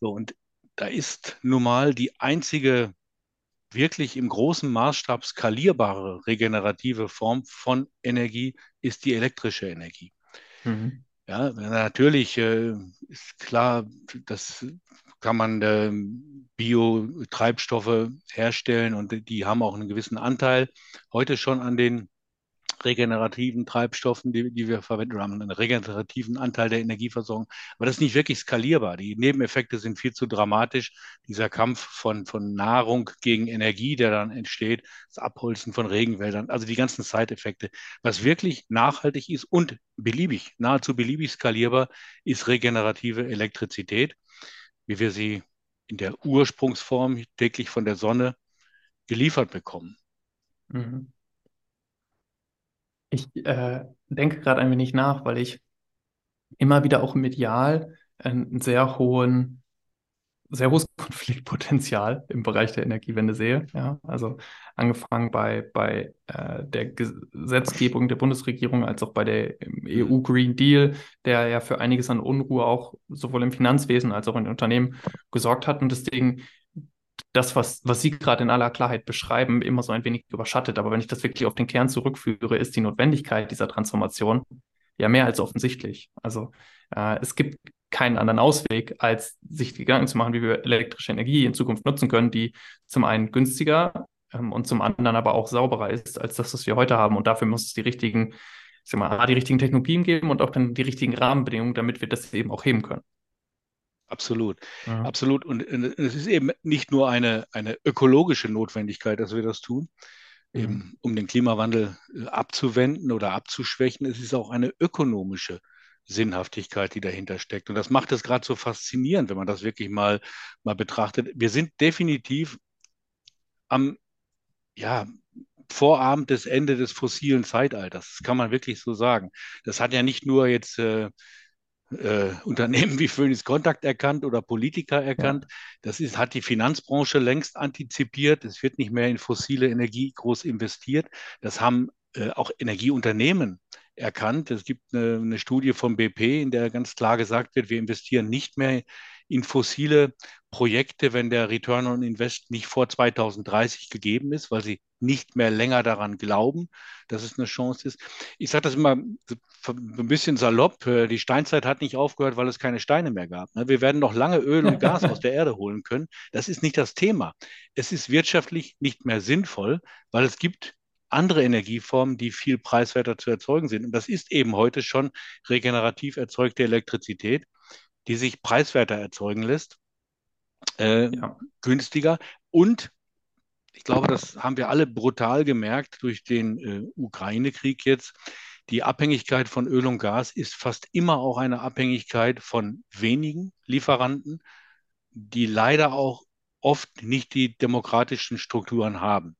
[SPEAKER 2] So, und da ist nun mal die einzige wirklich im großen Maßstab skalierbare regenerative Form von Energie ist die elektrische Energie. Mhm. Ja, natürlich äh, ist klar, das kann man äh, Biotreibstoffe herstellen und die haben auch einen gewissen Anteil. Heute schon an den regenerativen Treibstoffen, die, die wir verwenden, oder haben einen regenerativen Anteil der Energieversorgung. Aber das ist nicht wirklich skalierbar. Die Nebeneffekte sind viel zu dramatisch. Dieser Kampf von, von Nahrung gegen Energie, der dann entsteht, das Abholzen von Regenwäldern, also die ganzen Side-Effekte. Was wirklich nachhaltig ist und beliebig, nahezu beliebig skalierbar, ist regenerative Elektrizität, wie wir sie in der Ursprungsform täglich von der Sonne geliefert bekommen. Mhm.
[SPEAKER 1] Ich äh, denke gerade ein wenig nach, weil ich immer wieder auch medial einen sehr hohen, sehr hohes <laughs> Konfliktpotenzial im Bereich der Energiewende sehe. Ja, also angefangen bei, bei äh, der Gesetzgebung der Bundesregierung als auch bei der EU Green Deal, der ja für einiges an Unruhe auch sowohl im Finanzwesen als auch in den Unternehmen gesorgt hat. Und deswegen das, was, was Sie gerade in aller Klarheit beschreiben, immer so ein wenig überschattet. Aber wenn ich das wirklich auf den Kern zurückführe, ist die Notwendigkeit dieser Transformation ja mehr als offensichtlich. Also äh, es gibt keinen anderen Ausweg, als sich Gedanken zu machen, wie wir elektrische Energie in Zukunft nutzen können, die zum einen günstiger ähm, und zum anderen aber auch sauberer ist als das, was wir heute haben. Und dafür muss es die richtigen, ich sag mal, die richtigen Technologien geben und auch dann die richtigen Rahmenbedingungen, damit wir das eben auch heben können.
[SPEAKER 2] Absolut, ja. absolut. Und es ist eben nicht nur eine, eine ökologische Notwendigkeit, dass wir das tun, mhm. eben, um den Klimawandel äh, abzuwenden oder abzuschwächen. Es ist auch eine ökonomische Sinnhaftigkeit, die dahinter steckt. Und das macht es gerade so faszinierend, wenn man das wirklich mal, mal betrachtet. Wir sind definitiv am ja, Vorabend des Ende des fossilen Zeitalters. Das kann man wirklich so sagen. Das hat ja nicht nur jetzt äh, äh, Unternehmen wie Phoenix Contact erkannt oder Politiker erkannt. Ja. Das ist, hat die Finanzbranche längst antizipiert. Es wird nicht mehr in fossile Energie groß investiert. Das haben äh, auch Energieunternehmen erkannt. Es gibt eine, eine, Studie vom BP, in der ganz klar gesagt wird, wir investieren nicht mehr in fossile Projekte, wenn der Return on Invest nicht vor 2030 gegeben ist, weil sie nicht mehr länger daran glauben, dass es eine Chance ist. Ich sage das immer ein bisschen salopp, äh, die Steinzeit hat nicht aufgehört, weil es keine Steine mehr gab. Ne? Wir werden noch lange Öl und Gas aus der Erde holen können. Das ist nicht das Thema. Es ist wirtschaftlich nicht mehr sinnvoll, weil es gibt andere Energieformen, die viel preiswerter zu erzeugen sind. Und das ist eben heute schon regenerativ erzeugte Elektrizität, die sich preiswerter erzeugen lässt, äh, ja. günstiger und ich glaube, das haben wir alle brutal gemerkt durch den äh, Ukraine-Krieg jetzt. Die Abhängigkeit von Öl und Gas ist fast immer auch eine Abhängigkeit von wenigen Lieferanten, die leider auch oft nicht die demokratischen Strukturen haben.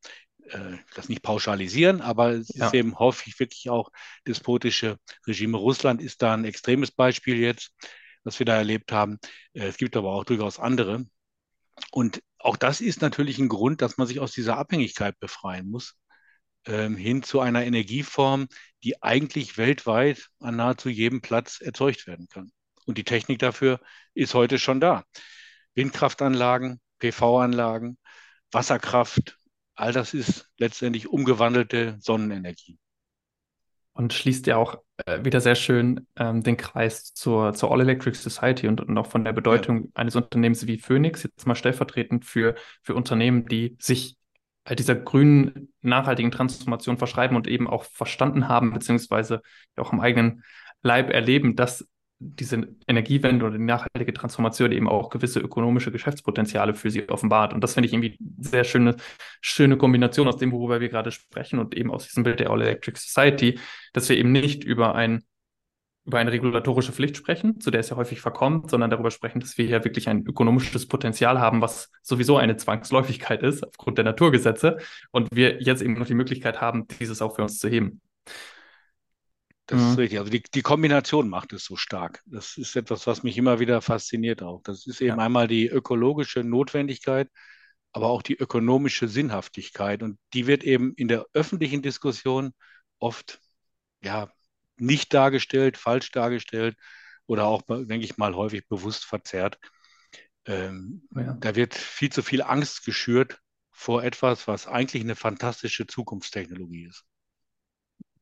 [SPEAKER 2] Äh, das nicht pauschalisieren, aber es ja. ist eben häufig wirklich auch despotische Regime. Russland ist da ein extremes Beispiel jetzt, was wir da erlebt haben. Äh, es gibt aber auch durchaus andere. Und auch das ist natürlich ein Grund, dass man sich aus dieser Abhängigkeit befreien muss, ähm, hin zu einer Energieform, die eigentlich weltweit an nahezu jedem Platz erzeugt werden kann. Und die Technik dafür ist heute schon da. Windkraftanlagen, PV-Anlagen, Wasserkraft, all das ist letztendlich umgewandelte Sonnenenergie
[SPEAKER 1] und schließt ja auch wieder sehr schön ähm, den Kreis zur, zur All Electric Society und, und auch von der Bedeutung ja. eines Unternehmens wie Phoenix, jetzt mal stellvertretend für, für Unternehmen, die sich halt dieser grünen, nachhaltigen Transformation verschreiben und eben auch verstanden haben, beziehungsweise auch im eigenen Leib erleben, dass diese Energiewende oder die nachhaltige Transformation eben auch gewisse ökonomische Geschäftspotenziale für sie offenbart. Und das finde ich irgendwie sehr schöne, schöne Kombination aus dem, worüber wir gerade sprechen und eben aus diesem Bild der All Electric Society, dass wir eben nicht über ein über eine regulatorische Pflicht sprechen, zu der es ja häufig verkommt, sondern darüber sprechen, dass wir hier wirklich ein ökonomisches Potenzial haben, was sowieso eine Zwangsläufigkeit ist aufgrund der Naturgesetze und wir jetzt eben noch die Möglichkeit haben, dieses auch für uns zu heben.
[SPEAKER 2] Das mhm. ist richtig. Also die, die Kombination macht es so stark. Das ist etwas, was mich immer wieder fasziniert auch. Das ist eben ja. einmal die ökologische Notwendigkeit, aber auch die ökonomische Sinnhaftigkeit. Und die wird eben in der öffentlichen Diskussion oft ja nicht dargestellt, falsch dargestellt oder auch, denke ich mal, häufig bewusst verzerrt. Ähm, ja. Da wird viel zu viel Angst geschürt vor etwas, was eigentlich eine fantastische Zukunftstechnologie ist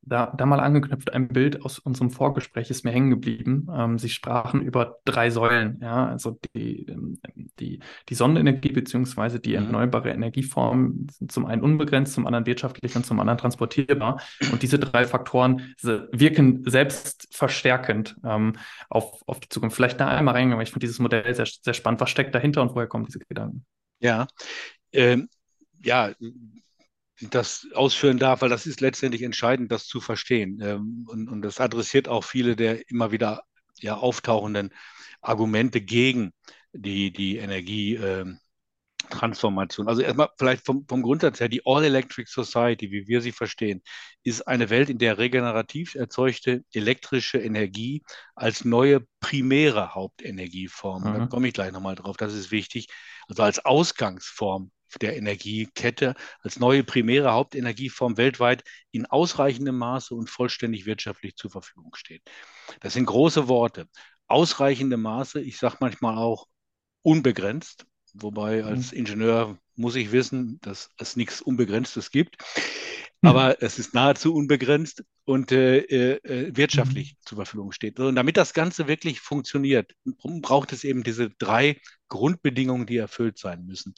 [SPEAKER 1] da, da mal angeknüpft, ein Bild aus unserem Vorgespräch ist mir hängen geblieben. Ähm, Sie sprachen über drei Säulen, ja, also die, ähm, die, die Sonnenenergie beziehungsweise die mhm. erneuerbare Energieform sind zum einen unbegrenzt, zum anderen wirtschaftlich und zum anderen transportierbar. Und diese drei Faktoren wirken selbstverstärkend ähm, auf, auf die Zukunft. Vielleicht da einmal reingehen, weil ich finde dieses Modell sehr, sehr spannend. Was steckt dahinter und woher kommen diese Gedanken?
[SPEAKER 2] Ja, ähm, ja, das ausführen darf, weil das ist letztendlich entscheidend, das zu verstehen. Ähm, und, und das adressiert auch viele der immer wieder ja, auftauchenden Argumente gegen die, die Energietransformation. Also erstmal vielleicht vom, vom Grundsatz her, die All-Electric Society, wie wir sie verstehen, ist eine Welt, in der regenerativ erzeugte elektrische Energie als neue primäre Hauptenergieform, mhm. da komme ich gleich nochmal drauf, das ist wichtig, also als Ausgangsform der Energiekette als neue primäre Hauptenergieform weltweit in ausreichendem Maße und vollständig wirtschaftlich zur Verfügung steht. Das sind große Worte. Ausreichendem Maße, ich sage manchmal auch unbegrenzt, wobei mhm. als Ingenieur muss ich wissen, dass es nichts Unbegrenztes gibt. Mhm. Aber es ist nahezu unbegrenzt und äh, äh, wirtschaftlich mhm. zur Verfügung steht. Und damit das Ganze wirklich funktioniert, braucht es eben diese drei Grundbedingungen, die erfüllt sein müssen.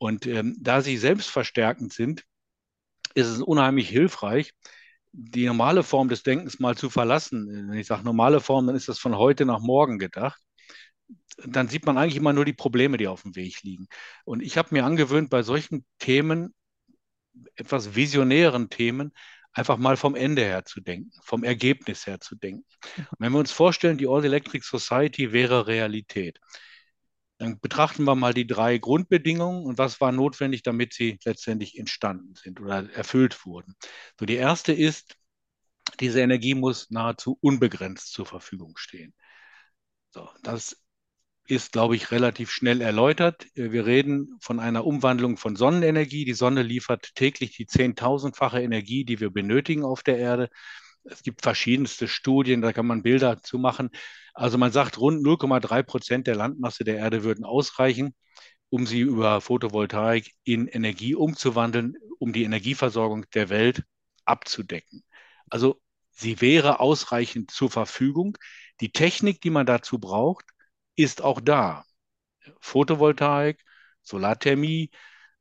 [SPEAKER 2] Und ähm, da sie selbstverstärkend sind, ist es unheimlich hilfreich, die normale Form des Denkens mal zu verlassen. Wenn ich sage normale Form, dann ist das von heute nach morgen gedacht. Dann sieht man eigentlich immer nur die Probleme, die auf dem Weg liegen. Und ich habe mir angewöhnt, bei solchen Themen, etwas visionären Themen, einfach mal vom Ende her zu denken, vom Ergebnis her zu denken. Und wenn wir uns vorstellen, die All Electric Society wäre Realität, dann betrachten wir mal die drei Grundbedingungen und was war notwendig, damit sie letztendlich entstanden sind oder erfüllt wurden. So, die erste ist, diese Energie muss nahezu unbegrenzt zur Verfügung stehen. So, das ist, glaube ich, relativ schnell erläutert. Wir reden von einer Umwandlung von Sonnenenergie. Die Sonne liefert täglich die zehntausendfache Energie, die wir benötigen auf der Erde. Es gibt verschiedenste Studien, da kann man Bilder zu machen. Also man sagt, rund 0,3 Prozent der Landmasse der Erde würden ausreichen, um sie über Photovoltaik in Energie umzuwandeln, um die Energieversorgung der Welt abzudecken. Also sie wäre ausreichend zur Verfügung. Die Technik, die man dazu braucht, ist auch da. Photovoltaik, Solarthermie,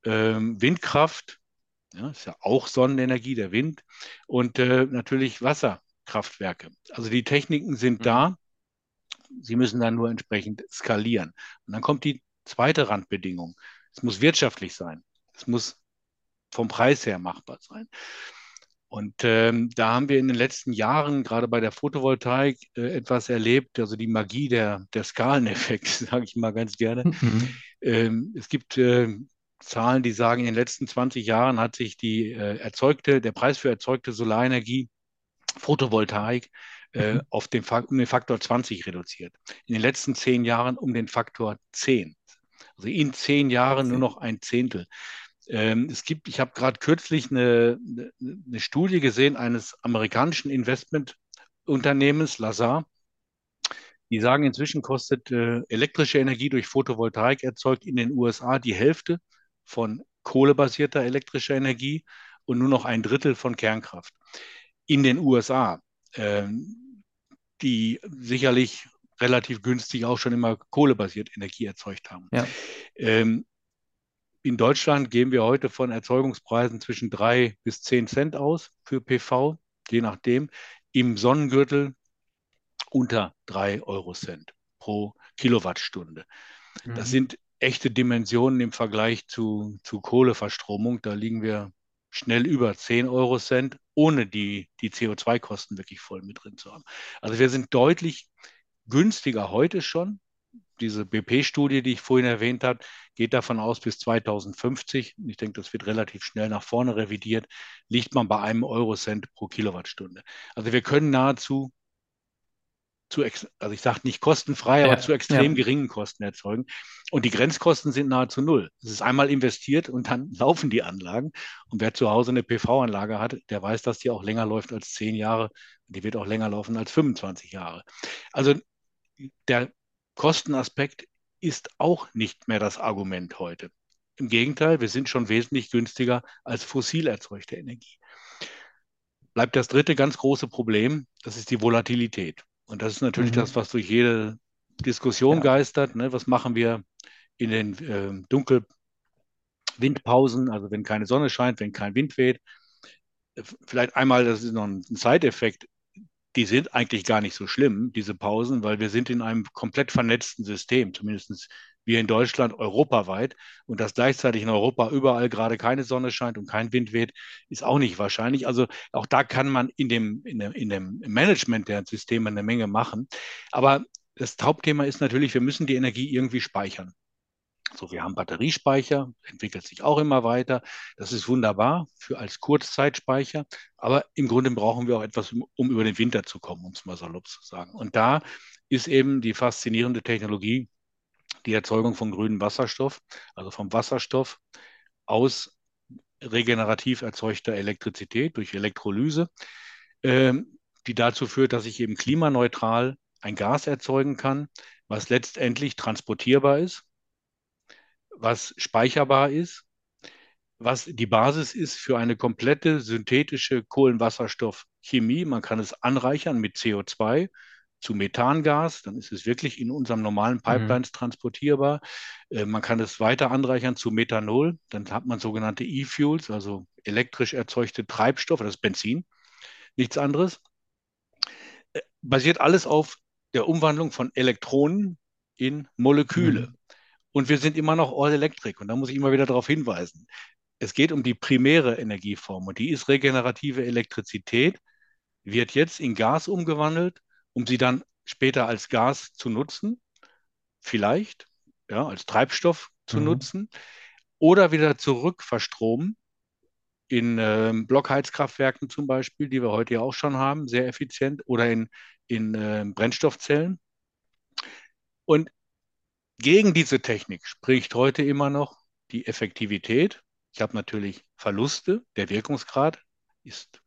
[SPEAKER 2] ähm, Windkraft, ja, ist ja auch Sonnenenergie, der Wind und äh, natürlich Wasserkraftwerke. Also die Techniken sind mhm. da. Sie müssen dann nur entsprechend skalieren. Und dann kommt die zweite Randbedingung. Es muss wirtschaftlich sein. Es muss vom Preis her machbar sein. Und ähm, da haben wir in den letzten Jahren gerade bei der Photovoltaik äh, etwas erlebt, also die Magie der, der Skaleneffekte, <laughs> sage ich mal ganz gerne. Mhm. Ähm, es gibt äh, Zahlen, die sagen, in den letzten 20 Jahren hat sich die äh, erzeugte, der Preis für erzeugte Solarenergie, Photovoltaik, äh, mhm. auf den, um den Faktor 20 reduziert. In den letzten zehn Jahren um den Faktor 10. Also in zehn Jahren nur noch ein Zehntel. Ähm, es gibt, ich habe gerade kürzlich eine, eine Studie gesehen eines amerikanischen Investmentunternehmens, Lazar. Die sagen, inzwischen kostet äh, elektrische Energie durch Photovoltaik erzeugt in den USA die Hälfte von kohlebasierter elektrischer Energie und nur noch ein Drittel von Kernkraft. In den USA ähm, die sicherlich relativ günstig auch schon immer kohlebasiert Energie erzeugt haben. Ja. Ähm, in Deutschland gehen wir heute von Erzeugungspreisen zwischen drei bis zehn Cent aus für PV, je nachdem. Im Sonnengürtel unter drei Euro Cent pro Kilowattstunde. Mhm. Das sind echte Dimensionen im Vergleich zu, zu Kohleverstromung. Da liegen wir schnell über 10 Euro Cent, ohne die, die CO2-Kosten wirklich voll mit drin zu haben. Also wir sind deutlich günstiger heute schon. Diese BP-Studie, die ich vorhin erwähnt habe, geht davon aus, bis 2050, ich denke, das wird relativ schnell nach vorne revidiert, liegt man bei einem Euro-Cent pro Kilowattstunde. Also wir können nahezu zu, also ich sage nicht kostenfrei, aber zu extrem ja. geringen Kosten erzeugen. Und die Grenzkosten sind nahezu null. Es ist einmal investiert und dann <laughs> laufen die Anlagen. Und wer zu Hause eine PV-Anlage hat, der weiß, dass die auch länger läuft als zehn Jahre. Die wird auch länger laufen als 25 Jahre. Also der Kostenaspekt ist auch nicht mehr das Argument heute. Im Gegenteil, wir sind schon wesentlich günstiger als fossil erzeugte Energie. Bleibt das dritte ganz große Problem, das ist die Volatilität. Und das ist natürlich mhm. das, was durch jede Diskussion ja. geistert. Ne? Was machen wir in den äh, Dunkelwindpausen, also wenn keine Sonne scheint, wenn kein Wind weht? Vielleicht einmal, das ist noch ein Side-Effekt, die sind eigentlich gar nicht so schlimm, diese Pausen, weil wir sind in einem komplett vernetzten System, zumindest wir in Deutschland europaweit. Und dass gleichzeitig in Europa überall gerade keine Sonne scheint und kein Wind weht, ist auch nicht wahrscheinlich. Also auch da kann man in dem, in dem, in dem Management der Systeme eine Menge machen. Aber das Hauptthema ist natürlich, wir müssen die Energie irgendwie speichern. So, wir haben Batteriespeicher, entwickelt sich auch immer weiter. Das ist wunderbar für als Kurzzeitspeicher. Aber im Grunde brauchen wir auch etwas, um, um über den Winter zu kommen, um es mal salopp zu sagen. Und da ist eben die faszinierende Technologie, die Erzeugung von grünem Wasserstoff, also vom Wasserstoff aus regenerativ erzeugter Elektrizität durch Elektrolyse, äh, die dazu führt, dass ich eben klimaneutral ein Gas erzeugen kann, was letztendlich transportierbar ist, was speicherbar ist, was die Basis ist für eine komplette synthetische Kohlenwasserstoffchemie. Man kann es anreichern mit CO2 zu Methangas, dann ist es wirklich in unserem normalen mhm. Pipelines mhm. transportierbar. Äh, man kann es weiter anreichern zu Methanol, dann hat man sogenannte E-Fuels, also elektrisch erzeugte Treibstoffe, das ist Benzin, nichts anderes. Äh, basiert alles auf der Umwandlung von Elektronen in Moleküle. Mhm. Und wir sind immer noch All Electric und da muss ich immer wieder darauf hinweisen. Es geht um die primäre Energieform und die ist regenerative Elektrizität, wird jetzt in Gas umgewandelt, um sie dann später als Gas zu nutzen, vielleicht, ja, als Treibstoff zu mhm. nutzen, oder wieder zurück verstromen in äh, Blockheizkraftwerken zum Beispiel, die wir heute ja auch schon haben, sehr effizient, oder in, in äh, Brennstoffzellen. Und gegen diese Technik spricht heute immer noch die Effektivität. Ich habe natürlich Verluste. Der Wirkungsgrad ist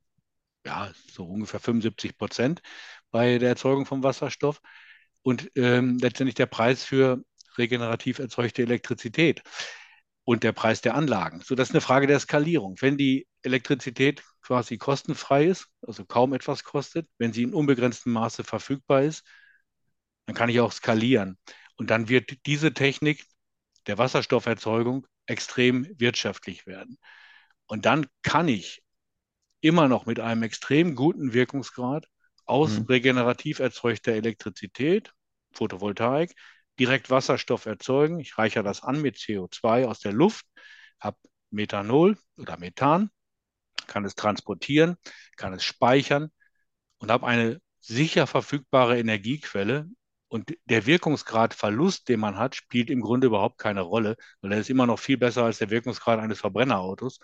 [SPEAKER 2] ja so ungefähr 75 Prozent bei der Erzeugung von Wasserstoff und ähm, letztendlich der Preis für regenerativ erzeugte Elektrizität und der Preis der Anlagen. So, das ist eine Frage der Skalierung. Wenn die Elektrizität quasi kostenfrei ist, also kaum etwas kostet, wenn sie in unbegrenztem Maße verfügbar ist, dann kann ich auch skalieren. Und dann wird diese Technik der Wasserstofferzeugung extrem wirtschaftlich werden. Und dann kann ich immer noch mit einem extrem guten Wirkungsgrad aus mhm. regenerativ erzeugter Elektrizität, Photovoltaik, direkt Wasserstoff erzeugen. Ich reichere das an mit CO2 aus der Luft, habe Methanol oder Methan, kann es transportieren, kann es speichern und habe eine sicher verfügbare Energiequelle. Und der Wirkungsgradverlust, den man hat, spielt im Grunde überhaupt keine Rolle, weil er ist immer noch viel besser als der Wirkungsgrad eines Verbrennerautos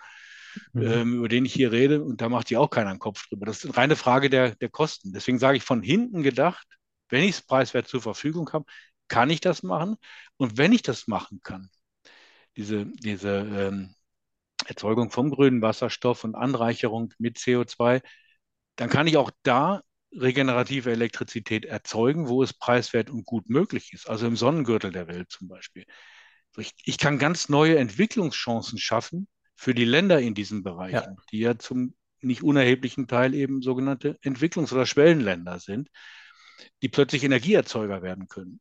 [SPEAKER 2] mhm. ähm, über den ich hier rede. Und da macht sich auch keiner einen Kopf drüber. Das ist eine reine Frage der, der Kosten. Deswegen sage ich von hinten gedacht, wenn ich es preiswert zur Verfügung habe, kann ich das machen. Und wenn ich das machen kann, diese, diese ähm, Erzeugung vom grünen Wasserstoff und Anreicherung mit CO2, dann kann ich auch da regenerative Elektrizität erzeugen, wo es preiswert und gut möglich ist, also im Sonnengürtel der Welt zum Beispiel. Ich, ich kann ganz neue Entwicklungschancen schaffen, für die Länder in diesen Bereichen, ja. die ja zum nicht unerheblichen Teil eben sogenannte Entwicklungs- oder Schwellenländer sind, die plötzlich Energieerzeuger werden können.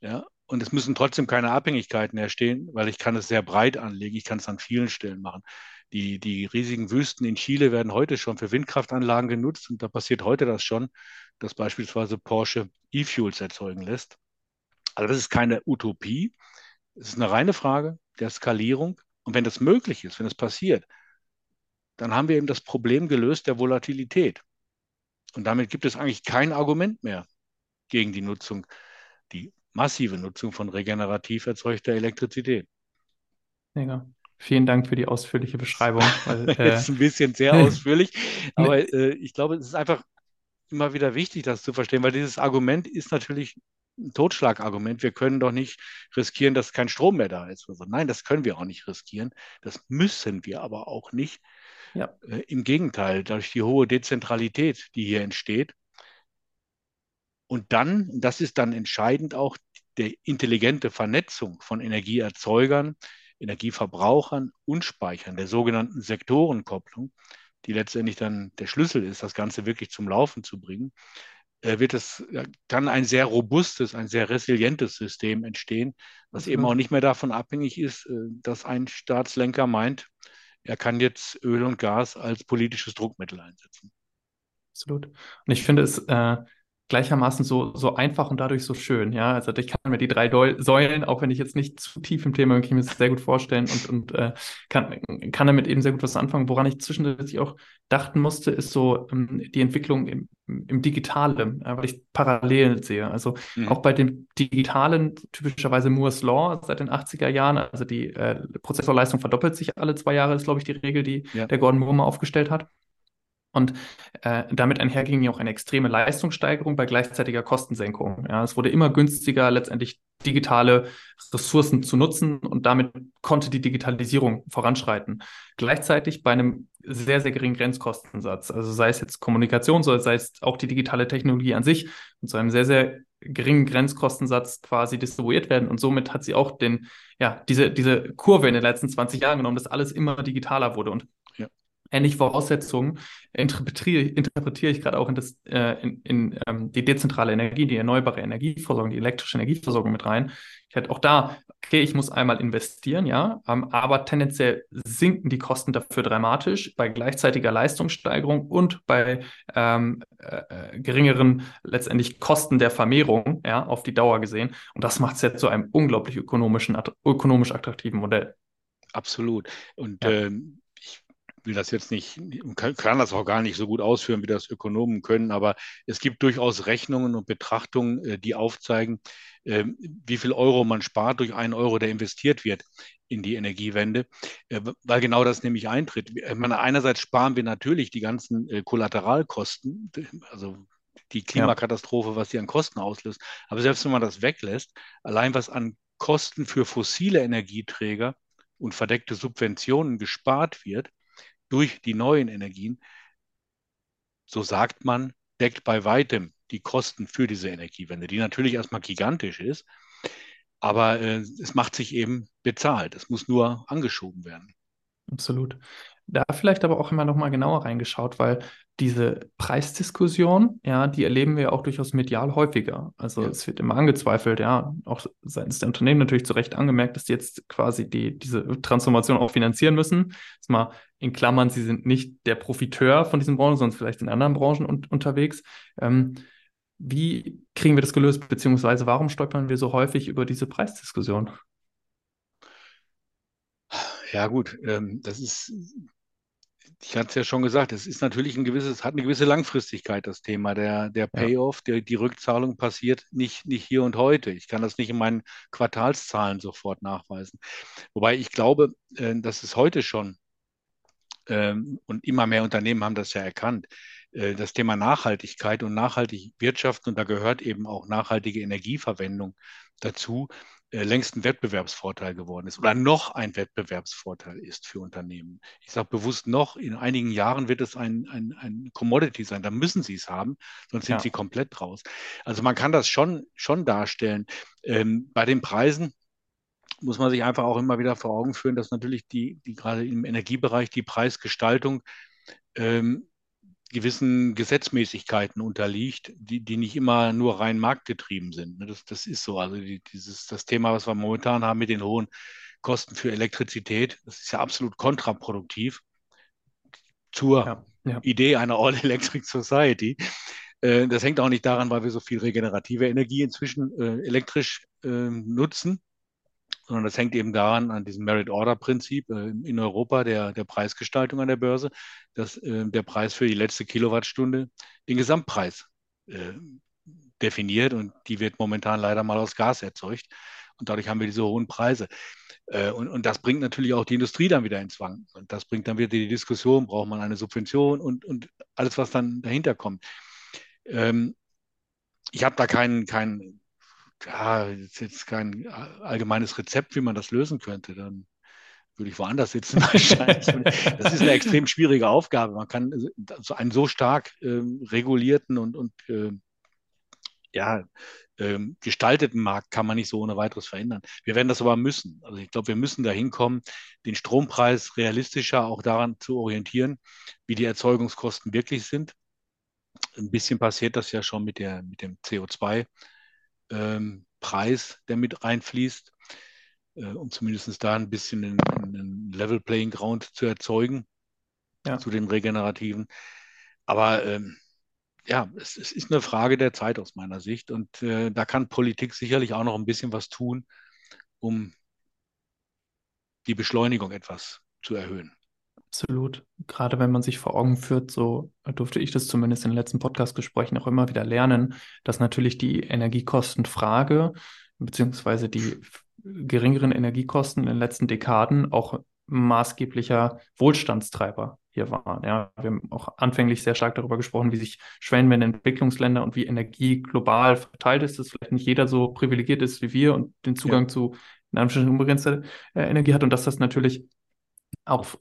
[SPEAKER 2] Ja, und es müssen trotzdem keine Abhängigkeiten entstehen, weil ich kann es sehr breit anlegen. Ich kann es an vielen Stellen machen. Die, die riesigen Wüsten in Chile werden heute schon für Windkraftanlagen genutzt und da passiert heute das schon, dass beispielsweise Porsche E-Fuels erzeugen lässt. Also das ist keine Utopie. Es ist eine reine Frage der Skalierung und wenn das möglich ist, wenn es passiert, dann haben wir eben das Problem gelöst der Volatilität. Und damit gibt es eigentlich kein Argument mehr gegen die Nutzung, die massive Nutzung von regenerativ erzeugter Elektrizität.
[SPEAKER 1] Mega. Vielen Dank für die ausführliche Beschreibung.
[SPEAKER 2] Weil, <laughs> äh, ist ein bisschen sehr ausführlich, <laughs> aber äh, ich glaube, es ist einfach immer wieder wichtig, das zu verstehen, weil dieses Argument ist natürlich ein Totschlagargument. Wir können doch nicht riskieren, dass kein Strom mehr da ist. Also nein, das können wir auch nicht riskieren. Das müssen wir aber auch nicht. Ja. Äh, Im Gegenteil, durch die hohe Dezentralität, die hier entsteht. Und dann, das ist dann entscheidend auch, der intelligente Vernetzung von Energieerzeugern Energieverbrauchern und Speichern, der sogenannten Sektorenkopplung, die letztendlich dann der Schlüssel ist, das Ganze wirklich zum Laufen zu bringen, wird es dann ein sehr robustes, ein sehr resilientes System entstehen, was eben auch nicht mehr davon abhängig ist, äh, dass ein Staatslenker meint, er kann jetzt Öl und Gas als politisches Druckmittel einsetzen.
[SPEAKER 1] Absolut. Und ich finde es äh, gleichermaßen so, so einfach und dadurch so schön. Ja, also ich kann mir die drei Deu Säulen, auch wenn ich jetzt nicht zu tief im Thema bin, kann ich mir das sehr gut vorstellen und, und äh, kann, kann damit eben sehr gut was anfangen. Woran ich zwischendurch auch dachten musste, ist so ähm, die Entwicklung im, im Digitalen, äh, weil ich parallel sehe. Also mhm. auch bei dem Digitalen, typischerweise Moore's Law seit den 80er Jahren, also die äh, Prozessorleistung verdoppelt sich alle zwei Jahre, ist, glaube ich, die Regel, die ja. der Gordon Moore mal aufgestellt hat. Und äh, damit einherging ja auch eine extreme Leistungssteigerung bei gleichzeitiger Kostensenkung. Ja, es wurde immer günstiger, letztendlich digitale Ressourcen zu nutzen und damit konnte die Digitalisierung voranschreiten. Gleichzeitig bei einem sehr, sehr geringen Grenzkostensatz. Also sei es jetzt Kommunikation, sei es auch die digitale Technologie an sich und zu einem sehr, sehr geringen Grenzkostensatz quasi distribuiert werden. Und somit hat sie auch den, ja, diese, diese Kurve in den letzten 20 Jahren genommen, dass alles immer digitaler wurde. Und ähnliche Voraussetzungen interpretiere, interpretiere ich gerade auch in, das, äh, in, in ähm, die dezentrale Energie, die erneuerbare Energieversorgung, die elektrische Energieversorgung mit rein. Ich hätte auch da, okay, ich muss einmal investieren, ja, ähm, aber tendenziell sinken die Kosten dafür dramatisch bei gleichzeitiger Leistungssteigerung und bei ähm, äh, äh geringeren letztendlich Kosten der Vermehrung, ja, auf die Dauer gesehen. Und das macht es jetzt zu einem unglaublich ökonomischen, ökonomisch attraktiven Modell.
[SPEAKER 2] Absolut. Und ja. ähm, will das jetzt nicht, kann, kann das auch gar nicht so gut ausführen, wie das Ökonomen können, aber es gibt durchaus Rechnungen und Betrachtungen, äh, die aufzeigen, ähm, wie viel Euro man spart durch einen Euro, der investiert wird in die Energiewende, äh, weil genau das nämlich eintritt. Meine, einerseits sparen wir natürlich die ganzen äh, Kollateralkosten, also die Klimakatastrophe, was die an Kosten auslöst. Aber selbst wenn man das weglässt, allein was an Kosten für fossile Energieträger und verdeckte Subventionen gespart wird, durch die neuen Energien, so sagt man, deckt bei weitem die Kosten für diese Energiewende, die natürlich erstmal gigantisch ist, aber äh, es macht sich eben bezahlt. Es muss nur angeschoben werden.
[SPEAKER 1] Absolut. Da vielleicht aber auch immer noch mal genauer reingeschaut, weil diese Preisdiskussion, ja, die erleben wir auch durchaus medial häufiger. Also ja. es wird immer angezweifelt, ja, auch seitens der Unternehmen natürlich zu Recht angemerkt, dass die jetzt quasi die, diese Transformation auch finanzieren müssen. Jetzt mal in Klammern, sie sind nicht der Profiteur von diesen Branchen, sondern vielleicht in anderen Branchen un unterwegs. Ähm, wie kriegen wir das gelöst, beziehungsweise warum stolpern wir so häufig über diese Preisdiskussion?
[SPEAKER 2] Ja, gut, ähm, das ist ich hatte es ja schon gesagt, es ist natürlich ein gewisses, hat eine gewisse Langfristigkeit, das Thema. Der, der Payoff, der, die Rückzahlung passiert nicht, nicht hier und heute. Ich kann das nicht in meinen Quartalszahlen sofort nachweisen. Wobei ich glaube, äh, dass es heute schon, ähm, und immer mehr Unternehmen haben das ja erkannt, äh, das Thema Nachhaltigkeit und nachhaltig wirtschaften, und da gehört eben auch nachhaltige Energieverwendung dazu, längst ein Wettbewerbsvorteil geworden ist oder noch ein Wettbewerbsvorteil ist für Unternehmen. Ich sage bewusst noch, in einigen Jahren wird es ein, ein, ein Commodity sein, da müssen sie es haben, sonst sind ja. sie komplett raus. Also man kann das schon, schon darstellen. Ähm, bei den Preisen muss man sich einfach auch immer wieder vor Augen führen, dass natürlich die, die gerade im Energiebereich die Preisgestaltung ähm, gewissen Gesetzmäßigkeiten unterliegt, die, die nicht immer nur rein marktgetrieben sind. Ne, das, das ist so. Also die, dieses, das Thema, was wir momentan haben mit den hohen Kosten für Elektrizität, das ist ja absolut kontraproduktiv zur ja, ja. Idee einer All-Electric Society. Äh, das hängt auch nicht daran, weil wir so viel regenerative Energie inzwischen äh, elektrisch äh, nutzen, sondern das hängt eben daran, an diesem Merit-Order-Prinzip äh, in Europa der, der Preisgestaltung an der Börse, dass äh, der Preis für die letzte Kilowattstunde den Gesamtpreis äh, definiert und die wird momentan leider mal aus Gas erzeugt und dadurch haben wir diese hohen Preise. Und, und das bringt natürlich auch die Industrie dann wieder ins Wanken und das bringt dann wieder die Diskussion, braucht man eine Subvention und, und alles, was dann dahinter kommt. Ähm, ich habe da keinen, keinen ja, ist jetzt kein allgemeines Rezept, wie man das lösen könnte, dann würde ich woanders sitzen <laughs> wahrscheinlich. das ist eine extrem schwierige Aufgabe. Man kann so einen so stark äh, regulierten und, und äh, ja, ähm, gestalteten Markt kann man nicht so ohne weiteres verändern. Wir werden das aber müssen. Also ich glaube, wir müssen dahin kommen, den Strompreis realistischer auch daran zu orientieren, wie die Erzeugungskosten wirklich sind. Ein bisschen passiert das ja schon mit, der, mit dem CO2-Preis, ähm, der mit reinfließt, äh, um zumindest da ein bisschen einen Level Playing Ground zu erzeugen ja. zu den regenerativen. Aber ähm, ja, es, es, ist eine Frage der Zeit aus meiner Sicht und äh, da kann Politik sicherlich auch noch ein bisschen was tun, um die Beschleunigung etwas zu erhöhen.
[SPEAKER 1] Absolut. Gerade wenn man sich vor Augen führt, so durfte ich das zumindest in den letzten Podcast-Gesprächen auch immer wieder lernen, dass natürlich die Energiekostenfrage beziehungsweise die geringeren Energiekosten in den letzten Dekaden auch maßgeblicher Wohlstandstreiber hier waren. Ja, wir haben auch anfänglich sehr stark darüber gesprochen, wie sich Schwellenländer, Entwicklungsländer und wie Energie global verteilt ist, dass vielleicht nicht jeder so privilegiert ist wie wir und den Zugang ja. zu in Anführungsstrichen unbegrenzter äh, Energie hat und dass das natürlich auch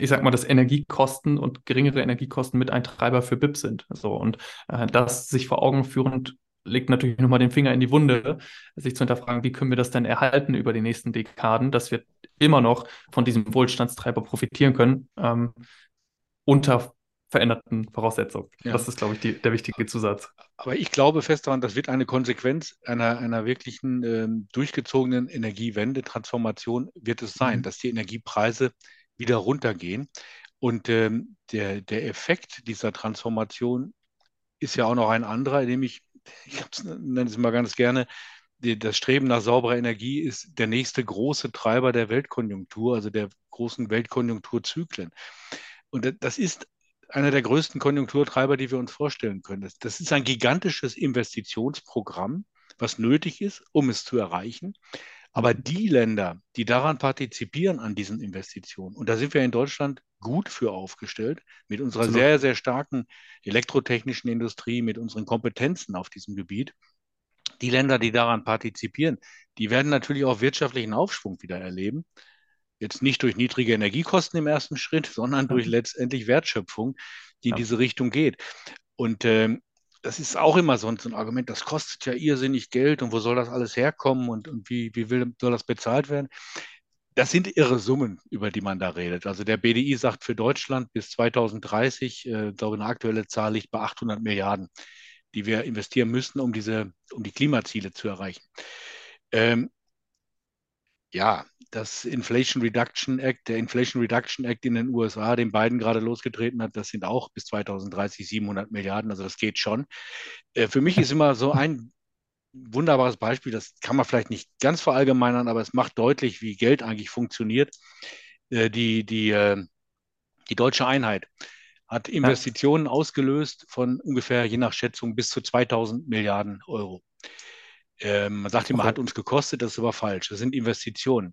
[SPEAKER 1] ich sag mal, dass Energiekosten und geringere Energiekosten mit ein Treiber für BIP sind. So und äh, das sich vor Augen führend legt natürlich nochmal den Finger in die Wunde, sich zu hinterfragen, wie können wir das denn erhalten über die nächsten Dekaden, dass wir immer noch von diesem Wohlstandstreiber profitieren können, ähm, unter veränderten Voraussetzungen. Ja. Das ist, glaube ich, die, der wichtige Zusatz.
[SPEAKER 2] Aber ich glaube fest daran, das wird eine Konsequenz einer, einer wirklichen ähm, durchgezogenen Energiewende, Transformation wird es sein, mhm. dass die Energiepreise wieder runtergehen. Und ähm, der, der Effekt dieser Transformation ist ja auch noch ein anderer, nämlich <laughs> ich nenne es mal ganz gerne, die, das Streben nach sauberer Energie ist der nächste große Treiber der Weltkonjunktur, also der großen Weltkonjunkturzyklen. Und das ist einer der größten Konjunkturtreiber, die wir uns vorstellen können. Das, das ist ein gigantisches Investitionsprogramm, was nötig ist, um es zu erreichen. Aber die Länder, die daran partizipieren an diesen Investitionen, und da sind wir in Deutschland gut für aufgestellt, mit unserer Absolut. sehr, sehr starken elektrotechnischen Industrie, mit unseren Kompetenzen auf diesem Gebiet, die Länder, die daran partizipieren, die werden natürlich auch wirtschaftlichen Aufschwung wieder erleben. Jetzt nicht durch niedrige Energiekosten im ersten Schritt, sondern durch letztendlich Wertschöpfung, die in diese Richtung geht. Und ähm, das ist auch immer so ein, so ein, Argument, das kostet ja irrsinnig Geld und wo soll das alles herkommen und, und wie, wie will, soll das bezahlt werden? Das sind irre Summen, über die man da redet. Also der BDI sagt für Deutschland bis 2030, äh, glaube eine aktuelle Zahl liegt bei 800 Milliarden, die wir investieren müssen, um diese, um die Klimaziele zu erreichen. Ähm, ja, das Inflation Reduction Act, der Inflation Reduction Act in den USA, den Biden gerade losgetreten hat, das sind auch bis 2030 700 Milliarden, also das geht schon. Äh, für mich ist immer so ein wunderbares Beispiel, das kann man vielleicht nicht ganz verallgemeinern, aber es macht deutlich, wie Geld eigentlich funktioniert. Äh, die, die, äh, die deutsche Einheit hat Investitionen ja. ausgelöst von ungefähr, je nach Schätzung, bis zu 2000 Milliarden Euro. Ähm, man sagt immer, okay. hat uns gekostet, das ist aber falsch. Das sind Investitionen.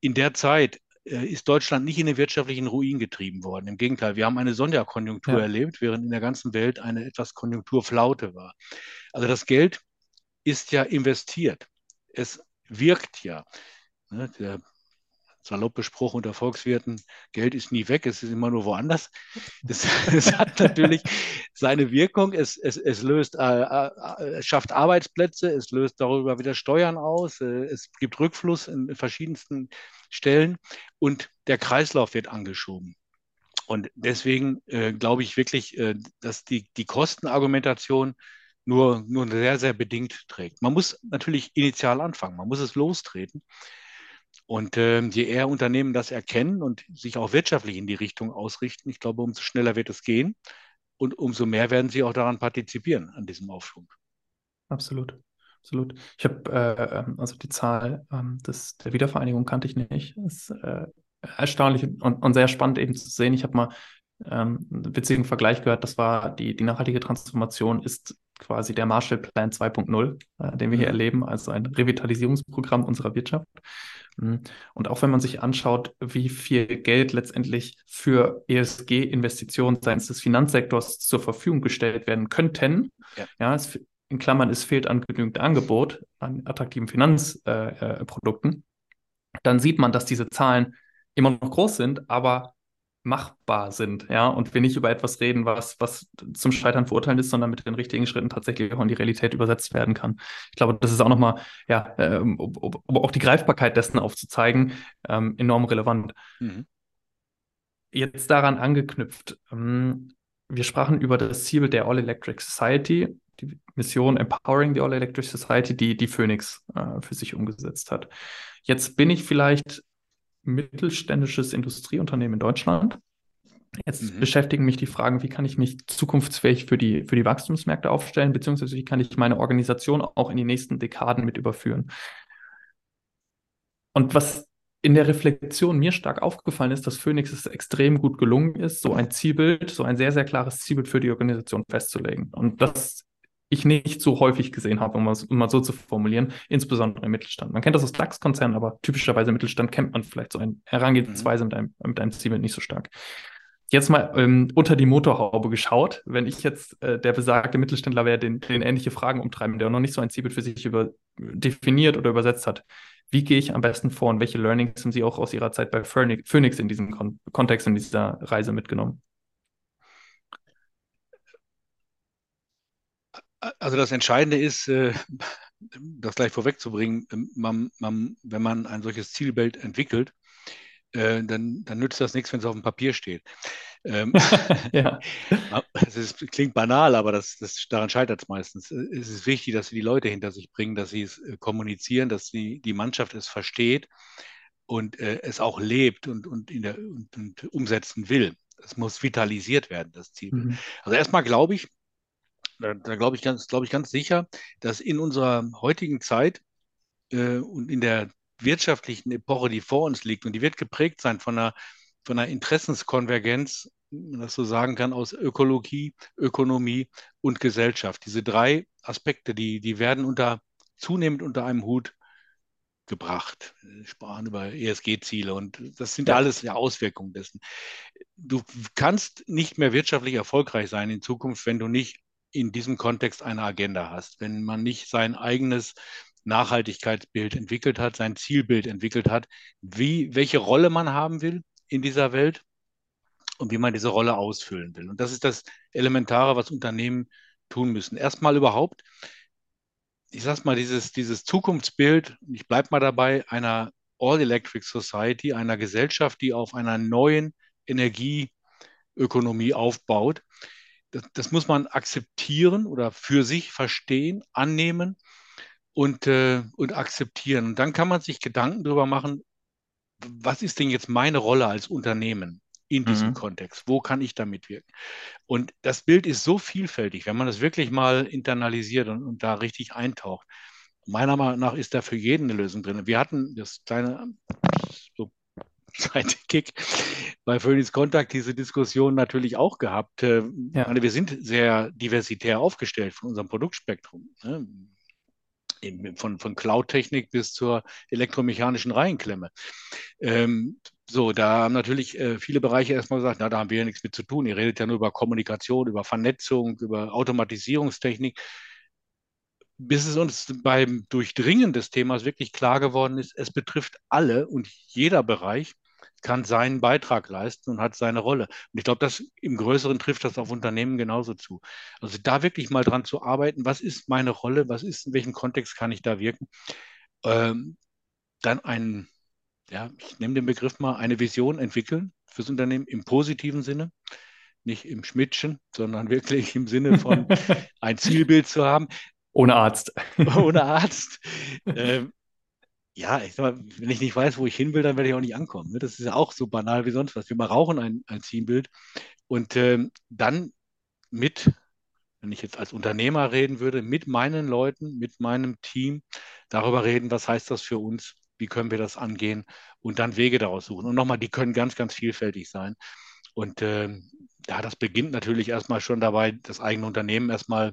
[SPEAKER 2] In der Zeit äh, ist Deutschland nicht in den wirtschaftlichen Ruin getrieben worden. Im Gegenteil, wir haben eine Sonderkonjunktur ja. erlebt, während in der ganzen Welt eine etwas Konjunkturflaute war. Also das Geld ist ja investiert. Es wirkt ja. Ne, der saloppe Spruch unter Volkswirten, Geld ist nie weg, es ist immer nur woanders. Das, <laughs> das hat natürlich seine Wirkung. Es, es, es löst, äh, äh, schafft Arbeitsplätze, es löst darüber wieder Steuern aus, äh, es gibt Rückfluss in verschiedensten Stellen und der Kreislauf wird angeschoben. Und deswegen äh, glaube ich wirklich, äh, dass die, die Kostenargumentation nur, nur sehr, sehr bedingt trägt. Man muss natürlich initial anfangen, man muss es lostreten. Und äh, je eher Unternehmen das erkennen und sich auch wirtschaftlich in die Richtung ausrichten, ich glaube, umso schneller wird es gehen und umso mehr werden sie auch daran partizipieren, an diesem Aufschwung.
[SPEAKER 1] Absolut. Absolut. Ich habe äh, ähm, also die Zahl ähm, des, der Wiedervereinigung kannte ich nicht. Das ist äh, erstaunlich und, und, sehr spannend eben zu sehen. Ich habe mal ähm, einen witzigen Vergleich gehört. Das war die, die nachhaltige Transformation ist quasi der Marshallplan 2.0, äh, den wir hier mhm. erleben, also ein Revitalisierungsprogramm unserer Wirtschaft. Mhm. Und auch wenn man sich anschaut, wie viel Geld letztendlich für ESG-Investitionen seitens des Finanzsektors zur Verfügung gestellt werden könnten, ja, ja es, in Klammern, es fehlt an genügend Angebot an attraktiven Finanzprodukten, äh, äh, dann sieht man, dass diese Zahlen immer noch groß sind, aber machbar sind, ja, und wir nicht über etwas reden, was, was zum Scheitern verurteilt ist, sondern mit den richtigen Schritten tatsächlich auch in die Realität übersetzt werden kann. Ich glaube, das ist auch nochmal, ja, ähm, um, um, auch die Greifbarkeit dessen aufzuzeigen, ähm, enorm relevant. Mhm. Jetzt daran angeknüpft, ähm, wir sprachen über das Ziel der All Electric Society, die Mission Empowering the All Electric Society, die die Phoenix äh, für sich umgesetzt hat. Jetzt bin ich vielleicht mittelständisches Industrieunternehmen in Deutschland. Jetzt mhm. beschäftigen mich die Fragen, wie kann ich mich zukunftsfähig für die, für die Wachstumsmärkte aufstellen, beziehungsweise wie kann ich meine Organisation auch in die nächsten Dekaden mit überführen. Und was in der Reflexion mir stark aufgefallen ist, dass Phoenix es extrem gut gelungen ist, so ein Zielbild, so ein sehr, sehr klares Zielbild für die Organisation festzulegen. Und das ich nicht so häufig gesehen habe, um es mal so zu formulieren, insbesondere im Mittelstand. Man kennt das aus DAX-Konzernen, aber typischerweise im Mittelstand kennt man vielleicht so eine Herangehensweise mhm. mit, einem, mit einem Zielbild nicht so stark. Jetzt mal ähm, unter die Motorhaube geschaut. Wenn ich jetzt äh, der besagte Mittelständler wäre, den, den ähnliche Fragen umtreiben, der noch nicht so ein Zielbild für sich über, definiert oder übersetzt hat, wie gehe ich am besten vor und welche Learnings haben Sie auch aus Ihrer Zeit bei Phoenix in diesem Kon Kontext, in dieser Reise mitgenommen?
[SPEAKER 2] Also das Entscheidende ist, äh, das gleich vorwegzubringen, ähm, man, man, wenn man ein solches Zielbild entwickelt, äh, dann, dann nützt das nichts, wenn es auf dem Papier steht. Ähm, <laughs> ja. Es ist, klingt banal, aber das, das, daran scheitert es meistens. Es ist wichtig, dass sie die Leute hinter sich bringen, dass sie es äh, kommunizieren, dass die, die Mannschaft es versteht und äh, es auch lebt und, und, der, und, und umsetzen will. Es muss vitalisiert werden, das Ziel. Mhm. Also erstmal glaube ich, da, da glaube ich ganz, glaube ich ganz sicher, dass in unserer heutigen Zeit äh, und in der wirtschaftlichen Epoche, die vor uns liegt, und die wird geprägt sein von einer, von einer Interessenskonvergenz, wenn man das so sagen kann, aus Ökologie, Ökonomie und Gesellschaft. Diese drei Aspekte, die, die werden unter, zunehmend unter einem Hut gebracht. Wir sprachen über ESG-Ziele und das sind ja. alles ja Auswirkungen dessen. Du kannst nicht mehr wirtschaftlich erfolgreich sein in Zukunft, wenn du nicht in diesem Kontext eine Agenda hast, wenn man nicht sein eigenes Nachhaltigkeitsbild entwickelt hat, sein Zielbild entwickelt hat, wie, welche Rolle man haben will in dieser Welt und wie man diese Rolle ausfüllen will. Und das ist das Elementare, was Unternehmen tun müssen. Erstmal überhaupt, ich sage mal, dieses, dieses Zukunftsbild, ich bleibe mal dabei, einer All-Electric Society, einer Gesellschaft, die auf einer neuen Energieökonomie aufbaut, das, das, muss man akzeptieren oder für sich verstehen, annehmen und, äh, und akzeptieren. Und dann kann man sich Gedanken darüber machen, was ist denn jetzt meine Rolle als Unternehmen in diesem mhm. Kontext? Wo kann ich da mitwirken? Und das Bild ist so vielfältig, wenn man das wirklich mal internalisiert und, und da richtig eintaucht. Meiner Meinung nach ist da für jeden eine Lösung drin. Wir hatten das kleine, Sidekick bei Phoenix Contact diese Diskussion natürlich auch gehabt. Äh, ja. Wir sind sehr diversitär aufgestellt von unserem Produktspektrum. Ne? Von, von Cloud-Technik bis zur elektromechanischen Reihenklemme. Ähm, so, da haben natürlich äh, viele Bereiche erstmal gesagt, na, da haben wir ja nichts mit zu tun. Ihr redet ja nur über Kommunikation, über Vernetzung, über Automatisierungstechnik bis es uns beim Durchdringen des Themas wirklich klar geworden ist, es betrifft alle und jeder Bereich kann seinen Beitrag leisten und hat seine Rolle. Und ich glaube, das im Größeren trifft das auf Unternehmen genauso zu. Also da wirklich mal dran zu arbeiten, was ist meine Rolle, was ist, in welchem Kontext kann ich da wirken? Ähm, dann ein, ja, ich nehme den Begriff mal, eine Vision entwickeln fürs Unternehmen im positiven Sinne nicht im Schmidtchen, sondern <laughs> wirklich im Sinne von <laughs> ein Zielbild zu haben.
[SPEAKER 1] Ohne Arzt. <laughs>
[SPEAKER 2] Ohne Arzt. Ähm, ja, ich sag mal, wenn ich nicht weiß, wo ich hin will, dann werde ich auch nicht ankommen. Ne? Das ist ja auch so banal wie sonst was. Wir mal rauchen ein, ein Zielbild und ähm, dann mit, wenn ich jetzt als Unternehmer reden würde, mit meinen Leuten, mit meinem Team darüber reden, was heißt das für uns, wie können wir das angehen und dann Wege daraus suchen. Und nochmal, die können ganz, ganz vielfältig sein. Und ähm, ja, das beginnt natürlich erstmal schon dabei, das eigene Unternehmen erstmal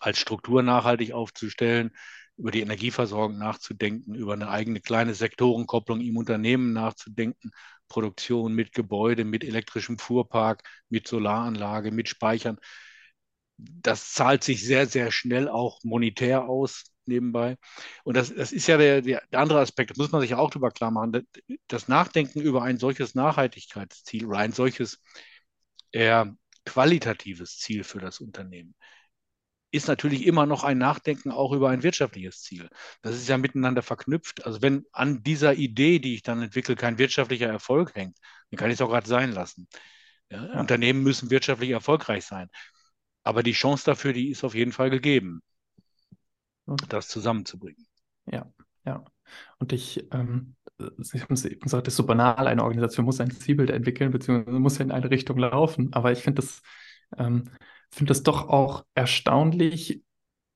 [SPEAKER 2] als Struktur nachhaltig aufzustellen, über die Energieversorgung nachzudenken, über eine eigene kleine Sektorenkopplung im Unternehmen nachzudenken, Produktion mit Gebäude, mit elektrischem Fuhrpark, mit Solaranlage, mit Speichern. Das zahlt sich sehr, sehr schnell auch monetär aus. nebenbei. Und das, das ist ja der, der, andere Aspekt, das muss man sich auch darüber klar machen. Das Nachdenken über ein solches Nachhaltigkeitsziel oder ein solches eher qualitatives Ziel für das Unternehmen ist natürlich immer noch ein Nachdenken auch über ein wirtschaftliches Ziel. Das ist ja miteinander verknüpft. Also wenn an dieser Idee, die ich dann entwickle, kein wirtschaftlicher Erfolg hängt, dann kann ich es auch gerade sein lassen. Ja, ja. Unternehmen müssen wirtschaftlich erfolgreich sein. Aber die Chance dafür, die ist auf jeden Fall gegeben, das zusammenzubringen.
[SPEAKER 1] Ja, ja. Und ich, ähm, Sie haben eben gesagt, das ist so banal, eine Organisation muss ein Zielbild entwickeln, beziehungsweise muss in eine Richtung laufen. Aber ich finde das, ähm, finde das doch auch erstaunlich,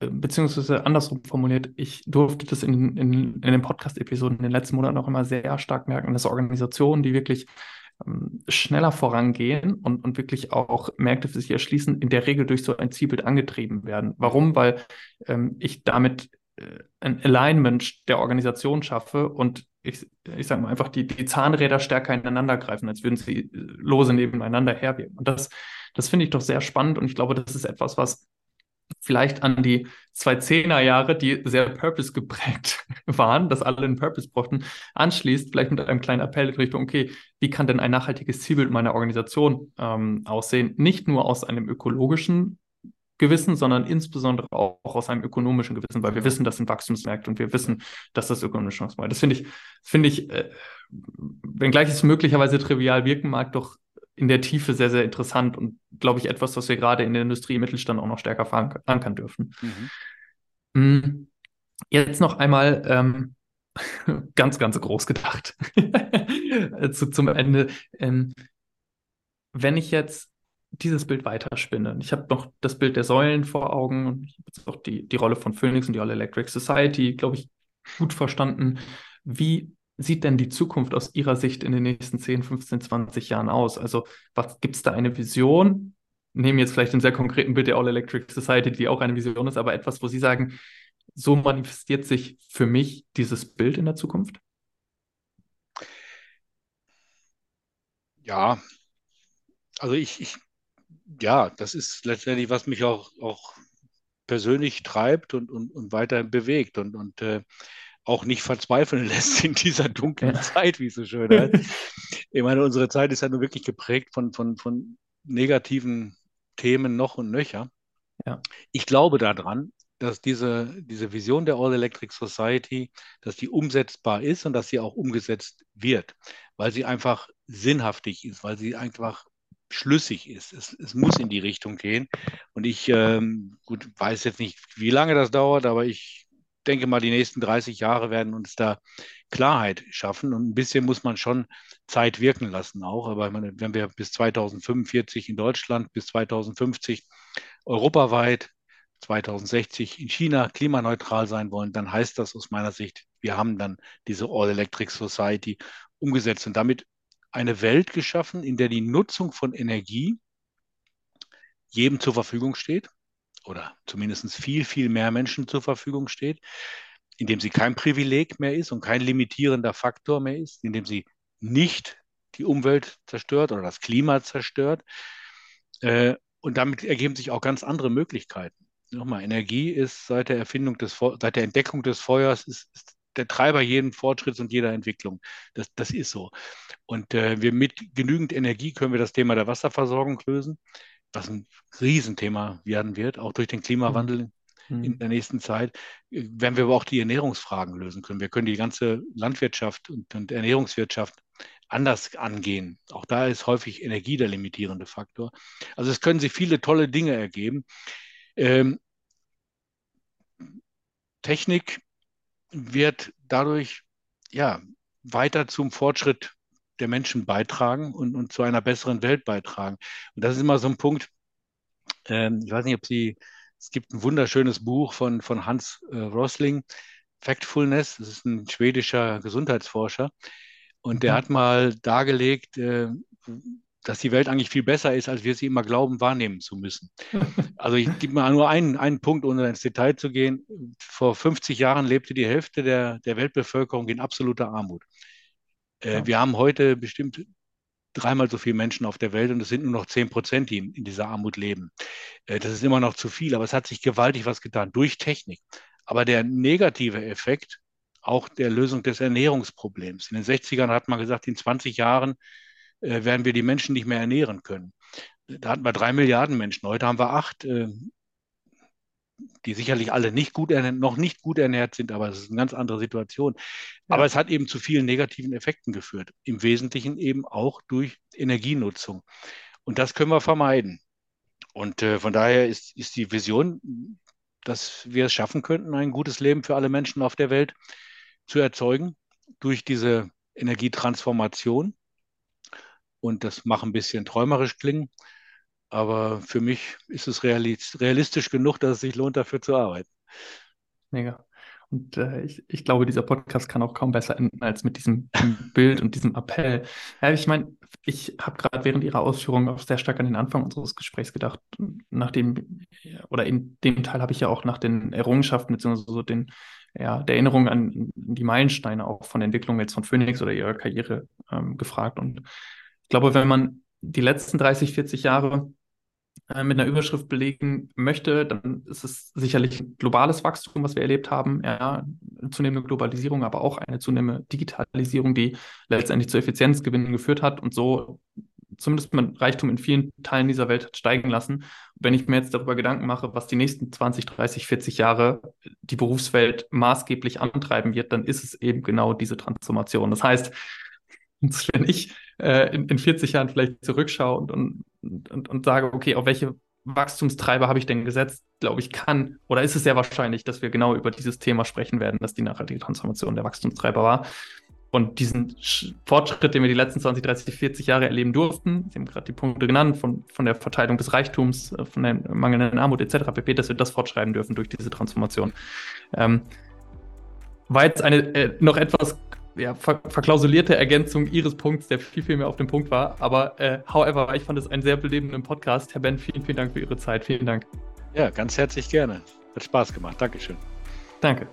[SPEAKER 1] äh, beziehungsweise andersrum formuliert, ich durfte das in, in, in den Podcast-Episoden in den letzten Monaten auch immer sehr stark merken, dass Organisationen, die wirklich ähm, schneller vorangehen und, und wirklich auch Märkte für sich erschließen, in der Regel durch so ein Zielbild angetrieben werden. Warum? Weil ähm, ich damit äh, ein Alignment der Organisation schaffe und ich, ich sage mal einfach, die, die Zahnräder stärker ineinander greifen, als würden sie äh, lose nebeneinander herwirken. Und das, das finde ich doch sehr spannend und ich glaube, das ist etwas, was vielleicht an die 2010er Jahre, die sehr Purpose geprägt <laughs> waren, dass alle einen Purpose brauchten, anschließt, vielleicht mit einem kleinen Appell in Richtung, okay, wie kann denn ein nachhaltiges Zielbild meiner Organisation ähm, aussehen? Nicht nur aus einem ökologischen Gewissen, sondern insbesondere auch aus einem ökonomischen Gewissen, weil wir wissen, das sind Wachstumsmärkte und wir wissen, dass das ökonomisch ist. Das finde ich, finde ich, äh, wenngleich es möglicherweise trivial wirken mag, doch in der Tiefe sehr, sehr interessant und glaube ich etwas, was wir gerade in der Industrie im Mittelstand auch noch stärker verankern dürfen. Mhm. Mm, jetzt noch einmal ähm, <laughs> ganz, ganz groß gedacht <laughs> zu, zum Ende. Ähm, wenn ich jetzt dieses Bild weiterspinne. Ich habe noch das Bild der Säulen vor Augen und ich habe jetzt auch die, die Rolle von Phoenix und die All Electric Society, glaube ich, gut verstanden. Wie sieht denn die Zukunft aus Ihrer Sicht in den nächsten 10, 15, 20 Jahren aus? Also, gibt es da eine Vision? Nehmen jetzt vielleicht ein sehr konkreten Bild der All Electric Society, die auch eine Vision ist, aber etwas, wo Sie sagen, so manifestiert sich für mich dieses Bild in der Zukunft?
[SPEAKER 2] Ja, also ich, ich ja, das ist letztendlich, was mich auch, auch persönlich treibt und, und, und weiterhin bewegt und, und äh, auch nicht verzweifeln lässt in dieser dunklen ja. Zeit, wie es so schön heißt. <laughs> ich meine, unsere Zeit ist ja nur wirklich geprägt von, von, von negativen Themen noch und nöcher. Ja. Ich glaube daran, dass diese, diese Vision der All Electric Society, dass die umsetzbar ist und dass sie auch umgesetzt wird, weil sie einfach sinnhaftig ist, weil sie einfach schlüssig ist. Es, es muss in die Richtung gehen. Und ich ähm, gut, weiß jetzt nicht, wie lange das dauert, aber ich denke mal, die nächsten 30 Jahre werden uns da Klarheit schaffen. Und ein bisschen muss man schon Zeit wirken lassen auch. Aber wenn wir bis 2045 in Deutschland, bis 2050 europaweit, 2060 in China klimaneutral sein wollen, dann heißt das aus meiner Sicht, wir haben dann diese All-Electric Society umgesetzt. Und damit eine Welt geschaffen, in der die Nutzung von Energie jedem zur Verfügung steht oder zumindest viel, viel mehr Menschen zur Verfügung steht, indem sie kein Privileg mehr ist und kein limitierender Faktor mehr ist, indem sie nicht die Umwelt zerstört oder das Klima zerstört. Äh, und damit ergeben sich auch ganz andere Möglichkeiten. Nochmal, Energie ist seit der Erfindung des, seit der Entdeckung des Feuers ist, ist der Treiber jeden Fortschritts und jeder Entwicklung. Das, das ist so. Und äh, wir mit genügend Energie können wir das Thema der Wasserversorgung lösen, was ein Riesenthema werden wird, auch durch den Klimawandel mhm. in der nächsten Zeit. Werden wir aber auch die Ernährungsfragen lösen können. Wir können die ganze Landwirtschaft und, und Ernährungswirtschaft anders angehen. Auch da ist häufig Energie der limitierende Faktor. Also es können sich viele tolle Dinge ergeben. Ähm, Technik wird dadurch ja weiter zum Fortschritt der Menschen beitragen und, und zu einer besseren Welt beitragen. Und das ist immer so ein Punkt, ähm, ich weiß nicht, ob Sie, es gibt ein wunderschönes Buch von, von Hans äh, Rosling, Factfulness, das ist ein schwedischer Gesundheitsforscher. Und der mhm. hat mal dargelegt, äh, dass die Welt eigentlich viel besser ist, als wir sie immer glauben, wahrnehmen zu müssen. <laughs> Also ich gebe mal nur einen, einen Punkt, ohne ins Detail zu gehen. Vor 50 Jahren lebte die Hälfte der, der Weltbevölkerung in absoluter Armut. Äh, ja. Wir haben heute bestimmt dreimal so viele Menschen auf der Welt und es sind nur noch 10 Prozent, die in, in dieser Armut leben. Äh, das ist immer noch zu viel, aber es hat sich gewaltig was getan durch Technik. aber der negative Effekt auch der Lösung des Ernährungsproblems. In den 60ern hat man gesagt, in 20 Jahren äh, werden wir die Menschen nicht mehr ernähren können. Da hatten wir drei Milliarden Menschen, heute haben wir acht, äh, die sicherlich alle nicht gut ernährt, noch nicht gut ernährt sind, aber es ist eine ganz andere Situation. Ja. Aber es hat eben zu vielen negativen Effekten geführt. Im Wesentlichen eben auch durch Energienutzung. Und das können wir vermeiden. Und äh, von daher ist, ist die Vision, dass wir es schaffen könnten, ein gutes Leben für alle Menschen auf der Welt zu erzeugen durch diese Energietransformation. Und das mag ein bisschen träumerisch klingen, aber für mich ist es realistisch genug, dass es sich lohnt, dafür zu arbeiten.
[SPEAKER 1] Mega. Und äh, ich, ich glaube, dieser Podcast kann auch kaum besser enden als mit diesem <laughs> Bild und diesem Appell. Ja, ich meine, ich habe gerade während Ihrer Ausführungen auch sehr stark an den Anfang unseres Gesprächs gedacht. Nachdem, oder in dem Teil habe ich ja auch nach den Errungenschaften beziehungsweise so den, ja, der Erinnerung an die Meilensteine auch von der Entwicklung jetzt von Phoenix oder ihrer Karriere ähm, gefragt. Und ich glaube, wenn man die letzten 30, 40 Jahre äh, mit einer Überschrift belegen möchte, dann ist es sicherlich ein globales Wachstum, was wir erlebt haben, ja, zunehmende Globalisierung, aber auch eine zunehmende Digitalisierung, die letztendlich zu Effizienzgewinnen geführt hat und so zumindest mein Reichtum in vielen Teilen dieser Welt hat steigen lassen. Wenn ich mir jetzt darüber Gedanken mache, was die nächsten 20, 30, 40 Jahre die Berufswelt maßgeblich antreiben wird, dann ist es eben genau diese Transformation. Das heißt, wenn ich äh, in, in 40 Jahren vielleicht zurückschaue und, und, und, und sage, okay, auf welche Wachstumstreiber habe ich denn gesetzt, glaube ich, kann, oder ist es sehr wahrscheinlich, dass wir genau über dieses Thema sprechen werden, dass die nachhaltige Transformation der Wachstumstreiber war. Und diesen Fortschritt, den wir die letzten 20, 30, 40 Jahre erleben durften, Sie haben gerade die Punkte genannt, von, von der Verteilung des Reichtums, äh, von der mangelnden Armut etc. pp., dass wir das fortschreiben dürfen durch diese Transformation. Ähm, war jetzt eine äh, noch etwas ja, ver verklausulierte Ergänzung Ihres Punkts, der viel, viel mehr auf dem Punkt war. Aber äh, however, ich fand es einen sehr belebenden Podcast. Herr Ben, vielen, vielen Dank für Ihre Zeit. Vielen Dank.
[SPEAKER 2] Ja, ganz herzlich gerne. Hat Spaß gemacht. Dankeschön.
[SPEAKER 1] Danke.